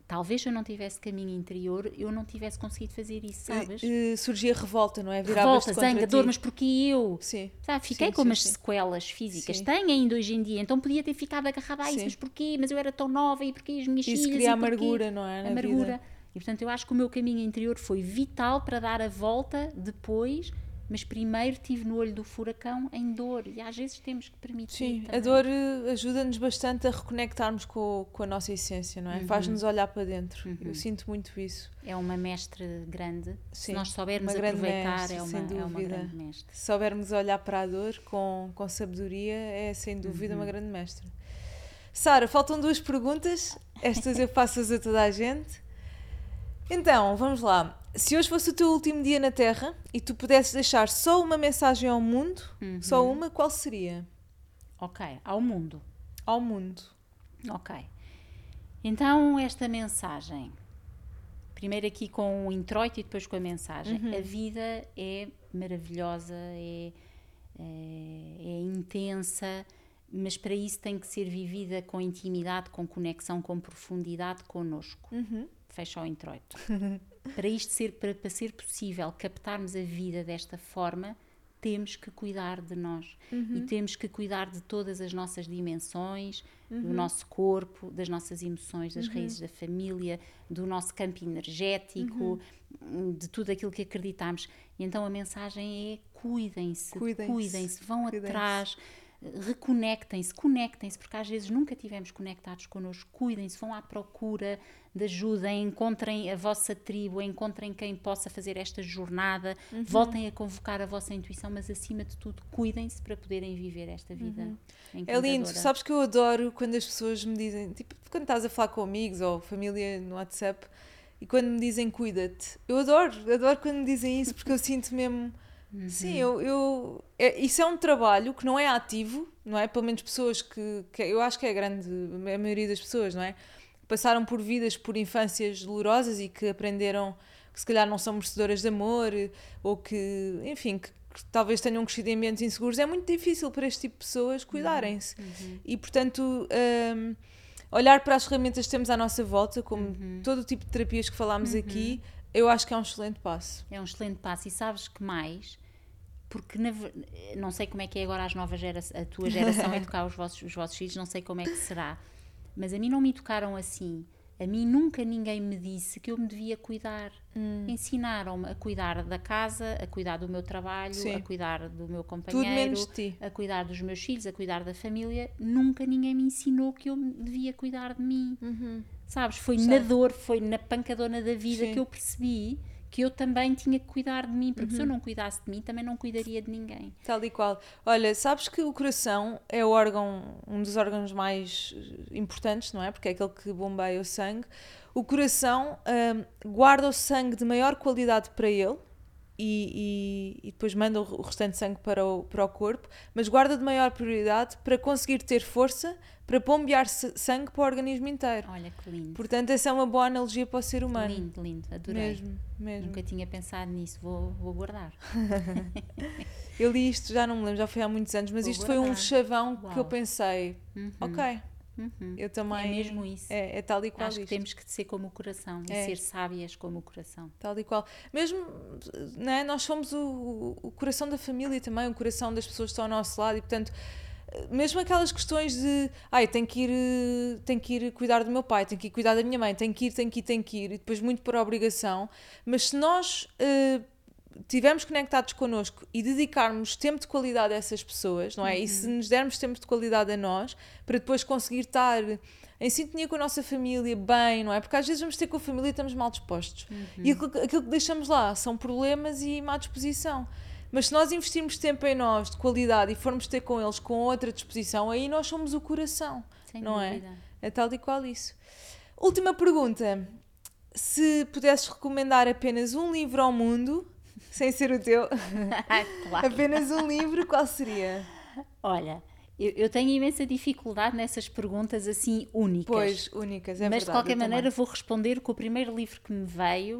S2: talvez se eu não tivesse caminho interior, eu não tivesse conseguido fazer isso, sabes?
S1: E, e surgia revolta, não é?
S2: Revolta, zanga, dor, mas porque eu?
S1: Sim.
S2: Sabe, fiquei
S1: sim,
S2: com
S1: sim,
S2: umas
S1: sim.
S2: sequelas físicas. Tenho ainda hoje em dia, então podia ter ficado agarrada a isso, mas porquê? Mas eu era tão nova e porquê as minhas
S1: isso
S2: filhas?
S1: cria
S2: e
S1: amargura, não é?
S2: Na amargura. Vida. E portanto eu acho que o meu caminho interior foi vital para dar a volta depois mas primeiro tive no olho do furacão em dor e às vezes temos que permitir.
S1: Sim,
S2: também.
S1: a dor eh, ajuda-nos bastante a reconectarmos com, com a nossa essência, não é? Uhum. Faz-nos olhar para dentro. Uhum. Eu sinto muito isso.
S2: É uma mestre grande. Sim, Se nós soubermos aproveitar, mestre, é, uma, é uma grande mestre.
S1: Se soubermos olhar para a dor com, com sabedoria, é sem dúvida uhum. uma grande mestre. Sara, faltam duas perguntas. Estas eu faço-as a toda a gente. Então, vamos lá. Se hoje fosse o teu último dia na Terra e tu pudesses deixar só uma mensagem ao mundo, uhum. só uma, qual seria?
S2: Ok, ao mundo.
S1: Ao mundo.
S2: Ok. Então, esta mensagem, primeiro aqui com o introito e depois com a mensagem. Uhum. A vida é maravilhosa, é, é, é intensa, mas para isso tem que ser vivida com intimidade, com conexão, com profundidade connosco.
S1: Uhum
S2: fecha o introito. [LAUGHS] para isto ser, para, para ser possível captarmos a vida desta forma, temos que cuidar de nós uhum. e temos que cuidar de todas as nossas dimensões, uhum. do nosso corpo, das nossas emoções, das uhum. raízes da família, do nosso campo energético, uhum. de tudo aquilo que acreditamos. E então a mensagem é cuidem-se, cuidem-se, cuidem vão cuidem atrás reconectem-se, conectem-se, porque às vezes nunca tivemos conectados connosco, cuidem-se, vão à procura de ajuda, encontrem a vossa tribo, encontrem quem possa fazer esta jornada, uhum. voltem a convocar a vossa intuição, mas acima de tudo, cuidem-se para poderem viver esta vida.
S1: Uhum. É lindo, sabes que eu adoro quando as pessoas me dizem, tipo, quando estás a falar com amigos ou família no WhatsApp e quando me dizem cuida-te, eu adoro, adoro quando me dizem isso porque eu sinto mesmo Uhum. Sim, eu, eu é, isso é um trabalho que não é ativo, não é? Pelo menos pessoas que, que eu acho que é a grande a maioria das pessoas, não é? Passaram por vidas, por infâncias dolorosas e que aprenderam que se calhar não são merecedoras de amor ou que, enfim, que, que talvez tenham crescido em ambientes inseguros. É muito difícil para este tipo de pessoas cuidarem-se. Uhum. uhum. E, portanto, um, olhar para as ferramentas que temos à nossa volta, como uhum. todo o tipo de terapias que falámos uhum. aqui, eu acho que é um excelente passo.
S2: É um excelente passo. E sabes que mais? Porque na, não sei como é que é agora as novas gerações, a tua geração educar [LAUGHS] os vossos, os vossos filhos, não sei como é que será, mas a mim não me educaram assim. A mim nunca ninguém me disse que eu me devia cuidar. Hum. Ensinaram-me a cuidar da casa, a cuidar do meu trabalho, Sim. a cuidar do meu companheiro, a cuidar dos meus filhos, a cuidar da família. Nunca ninguém me ensinou que eu devia cuidar de mim.
S1: Uhum.
S2: Sabes? Foi na dor, foi na pancadona da vida Sim. que eu percebi que eu também tinha que cuidar de mim, porque uhum. se eu uhum. não cuidasse de mim, também não cuidaria de ninguém.
S1: Tal e qual. Olha, sabes que o coração é o órgão, um dos órgãos mais eh, importantes, não é? Porque é aquele que bombeia o sangue. O coração um, guarda o sangue de maior qualidade para ele, e, e, e depois manda o restante sangue para o, para o corpo, mas guarda de maior prioridade para conseguir ter força para bombear sangue para o organismo inteiro.
S2: Olha que lindo.
S1: Portanto, essa é uma boa analogia para o ser humano.
S2: Lindo, lindo, adorei.
S1: Mesmo, mesmo.
S2: Nunca tinha pensado nisso, vou, vou guardar. [LAUGHS]
S1: eu li isto, já não me lembro, já foi há muitos anos, mas vou isto guardar. foi um chavão Uau. que eu pensei, uhum. ok, Uhum. Eu também.
S2: É mesmo isso.
S1: É, é tal e qual.
S2: Acho
S1: isto.
S2: que temos que ser como o coração e é. ser sábias como o coração.
S1: Tal e qual. Mesmo, né, nós somos o, o coração da família também, o coração das pessoas que estão ao nosso lado e, portanto, mesmo aquelas questões de ai, tenho que ir, tenho que ir cuidar do meu pai, tenho que ir cuidar da minha mãe, tenho que ir, tenho que ir, tenho que ir, e depois muito por obrigação, mas se nós uh, estivermos conectados connosco e dedicarmos tempo de qualidade a essas pessoas, não é? Uhum. E se nos dermos tempo de qualidade a nós, para depois conseguir estar em sintonia com a nossa família, bem, não é? Porque às vezes vamos ter com a família e estamos mal dispostos. Uhum. E aquilo, aquilo, que deixamos lá são problemas e má disposição. Mas se nós investirmos tempo em nós, de qualidade, e formos ter com eles com outra disposição, aí nós somos o coração,
S2: Sem
S1: não é?
S2: dúvida.
S1: é? É tal e qual isso. Última pergunta. Se pudesses recomendar apenas um livro ao mundo, sem ser o teu. [LAUGHS] claro. Apenas um livro, qual seria?
S2: Olha, eu, eu, tenho imensa dificuldade nessas perguntas assim únicas.
S1: Pois, únicas, é
S2: Mas
S1: verdade,
S2: de qualquer maneira também. vou responder com o primeiro livro que me veio.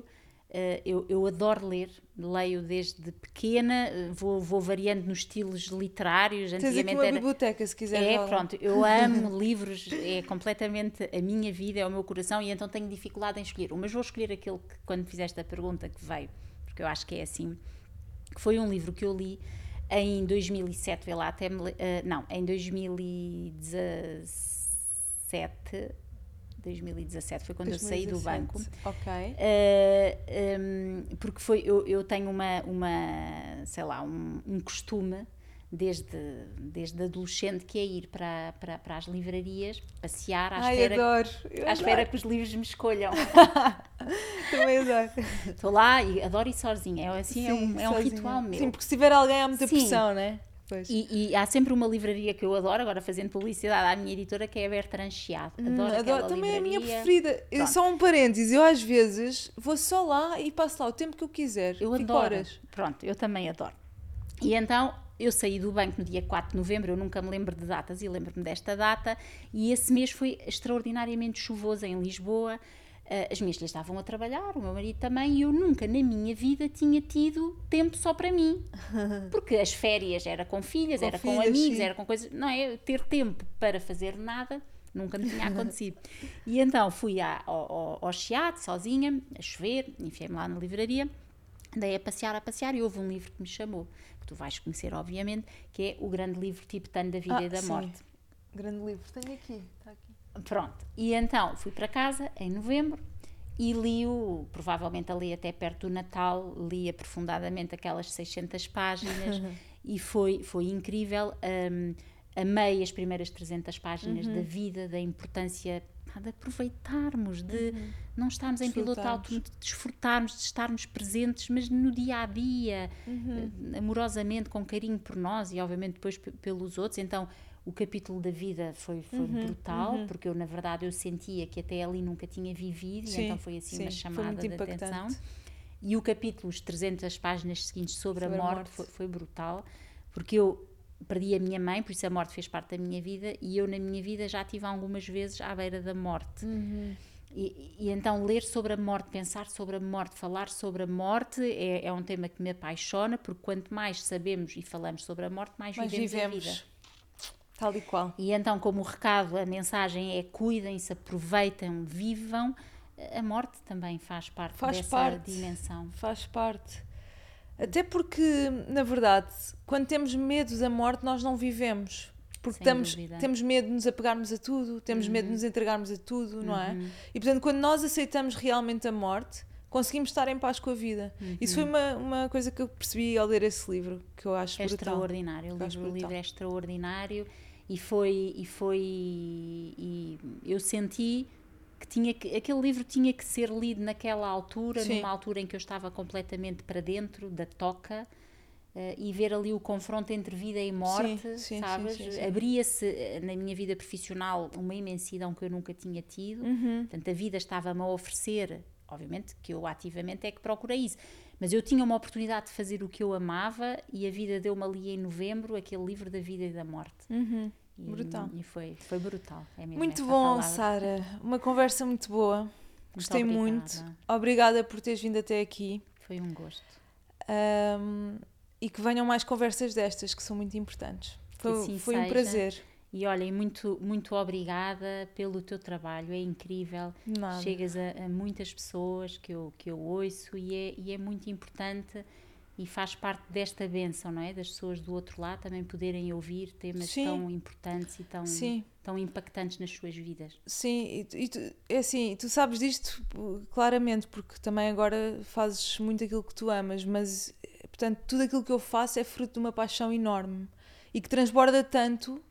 S2: Uh, eu, eu, adoro ler, leio desde pequena, uh, vou, vou, variando nos estilos literários.
S1: Tens aqui uma era... biblioteca, se quiser.
S2: É, pronto, eu amo [LAUGHS] livros, é completamente a minha vida, é o meu coração, e então tenho dificuldade em escolher. Mas vou escolher aquele que, quando fizeste a pergunta, que veio porque eu acho que é assim, foi um livro que eu li em 2007, vê lá, até me, uh, não, em 2017, 2017 foi quando 2017. eu saí do banco.
S1: Ok. Uh,
S2: um, porque foi, eu, eu tenho uma, uma, sei lá, um, um costume desde, desde adolescente, que é ir para, para, para as livrarias, passear à
S1: Ai,
S2: espera,
S1: adoro.
S2: à espera que os livros me escolham. [LAUGHS]
S1: Também adoro.
S2: Estou lá e adoro ir sozinha. É, assim, Sim, é, um, é um ritual meu.
S1: Sim, porque se tiver alguém há muita Sim. pressão, não é?
S2: E, e, há sempre uma livraria que eu adoro, agora fazendo publicidade à minha editora, que é a Bertrand Chiado. Adoro, hum, adoro
S1: Também
S2: livraria.
S1: é a minha preferida. Eu, só um parênteses, eu às vezes vou só lá e passo lá o tempo que eu quiser.
S2: Eu adoro.
S1: Horas.
S2: Pronto, eu também adoro. E então eu saí do banco no dia 4 de novembro, eu nunca me lembro de datas e lembro-me desta data, e esse mês foi extraordinariamente chuvoso em Lisboa. Uh, as minhas filhas estavam a trabalhar, o meu marido também, e eu nunca na minha vida tinha tido tempo só para mim. [LAUGHS] Porque as férias era com filhas, com era filhas, com amigos, sim. era com coisas. Não é? Ter tempo para fazer nada nunca me tinha [LAUGHS] acontecido. e então fui à, ao, ao, ao Chiado, sozinha, a chover, enfiei-me lá na livraria, andei a passear, a passear, e houve um livro que me chamou que tu vais conhecer, obviamente, que é o grande livro tibetano da vida ah, e da sim. morte.
S1: Grande livro, tenho aqui, está aqui.
S2: Pronto, e então fui para casa em novembro e li-o, provavelmente ali até perto do Natal, li aprofundadamente aquelas 600 páginas [LAUGHS] e foi, foi incrível. Um, amei as primeiras 300 páginas uhum. da vida, da importância de aproveitarmos, de uhum. não estarmos em piloto alto, de desfrutarmos, de estarmos presentes, mas no dia a dia, uhum. Eh, amorosamente, com carinho por nós e, obviamente, depois pelos outros. Então, o capítulo da vida foi, foi uhum, brutal, uhum. porque eu, na verdade, eu sentia que até ali nunca tinha vivido, sim, então foi assim sim, uma chamada de atenção. E o capítulo, os 300 páginas seguintes sobre, sobre a morte, a morte. Foi, foi brutal, porque eu perdi a minha mãe, por isso a morte fez parte da minha vida, e eu na minha vida já tive algumas vezes à beira da morte.
S1: Uhum.
S2: E, e, então ler sobre a morte, pensar sobre a morte, falar sobre a morte é, é, um tema que me apaixona, porque quanto mais sabemos e falamos sobre a morte, mais, mais vivemos, vivemos, a vida.
S1: Tal e qual.
S2: E então, como o recado, a mensagem é cuidem-se, aproveitem, vivam, a morte também faz parte faz dessa parte, dimensão.
S1: Faz parte. Até porque, na verdade, quando temos medo da morte, nós não vivemos. Porque estamos, temos medo de nos apegarmos a tudo, temos uhum. medo de uhum. nos entregarmos a tudo, não é? Uhum. E portanto, quando nós aceitamos realmente a morte, conseguimos estar em paz com a vida. Uhum. Isso foi uma, uma coisa que eu percebi ao ler esse livro, que eu acho
S2: é
S1: brutal.
S2: extraordinário. O livro, o livro é extraordinário e foi e foi e eu senti que tinha que, aquele livro tinha que ser lido naquela altura, Sim. numa altura em que eu estava completamente para dentro da toca. Uh, e ver ali o confronto entre vida e morte, sim, sim, sabes? Abria-se eh, na minha vida profissional uma imensidão que eu nunca tinha tido. Uhum. Portanto, a vida estava-me a oferecer obviamente que eu ativamente é que procurei isso. Mas eu tinha uma oportunidade de fazer o que eu amava e a vida deu-me ali em novembro aquele livro da vida e da morte.
S1: Uhum.
S2: E,
S1: Brutal.
S2: E foi, foi brutal. É
S1: Muito bom. Sara. Uma conversa muito boa. Gostei
S2: obrigada.
S1: muito. Obrigada por teres vindo até aqui.
S2: Foi um gosto.
S1: Um, e que venham mais conversas destas, que são muito importantes. Foi,
S2: assim
S1: foi um prazer.
S2: E olhem, muito, muito obrigada pelo teu trabalho, é incrível.
S1: Nada.
S2: Chegas a, a muitas pessoas que eu, que eu ouço e é, e é muito importante e faz parte desta benção, não é? Das pessoas do outro lado também poderem ouvir temas
S1: Sim.
S2: tão importantes e tão,
S1: Sim.
S2: tão impactantes nas suas vidas.
S1: Sim, e, tu- é assim, tu sabes disto uh, claramente, porque também agora fazes muito aquilo que tu amas, mas, portanto, tudo aquilo que eu faço é fruto de uma paixão enorme e que transborda tanto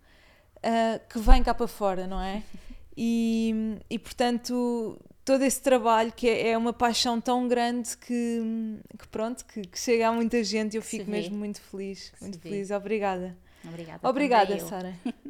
S1: ah, que vem cá para fora, não é? [LAUGHS] E, e portanto, todo esse trabalho que é, é uma paixão tão grande que, que pronto, que, que chega a muita gente e eu fico mesmo muito feliz, muito feliz. Obrigada.
S2: Obrigada.
S1: Obrigada. Sara. [LAUGHS]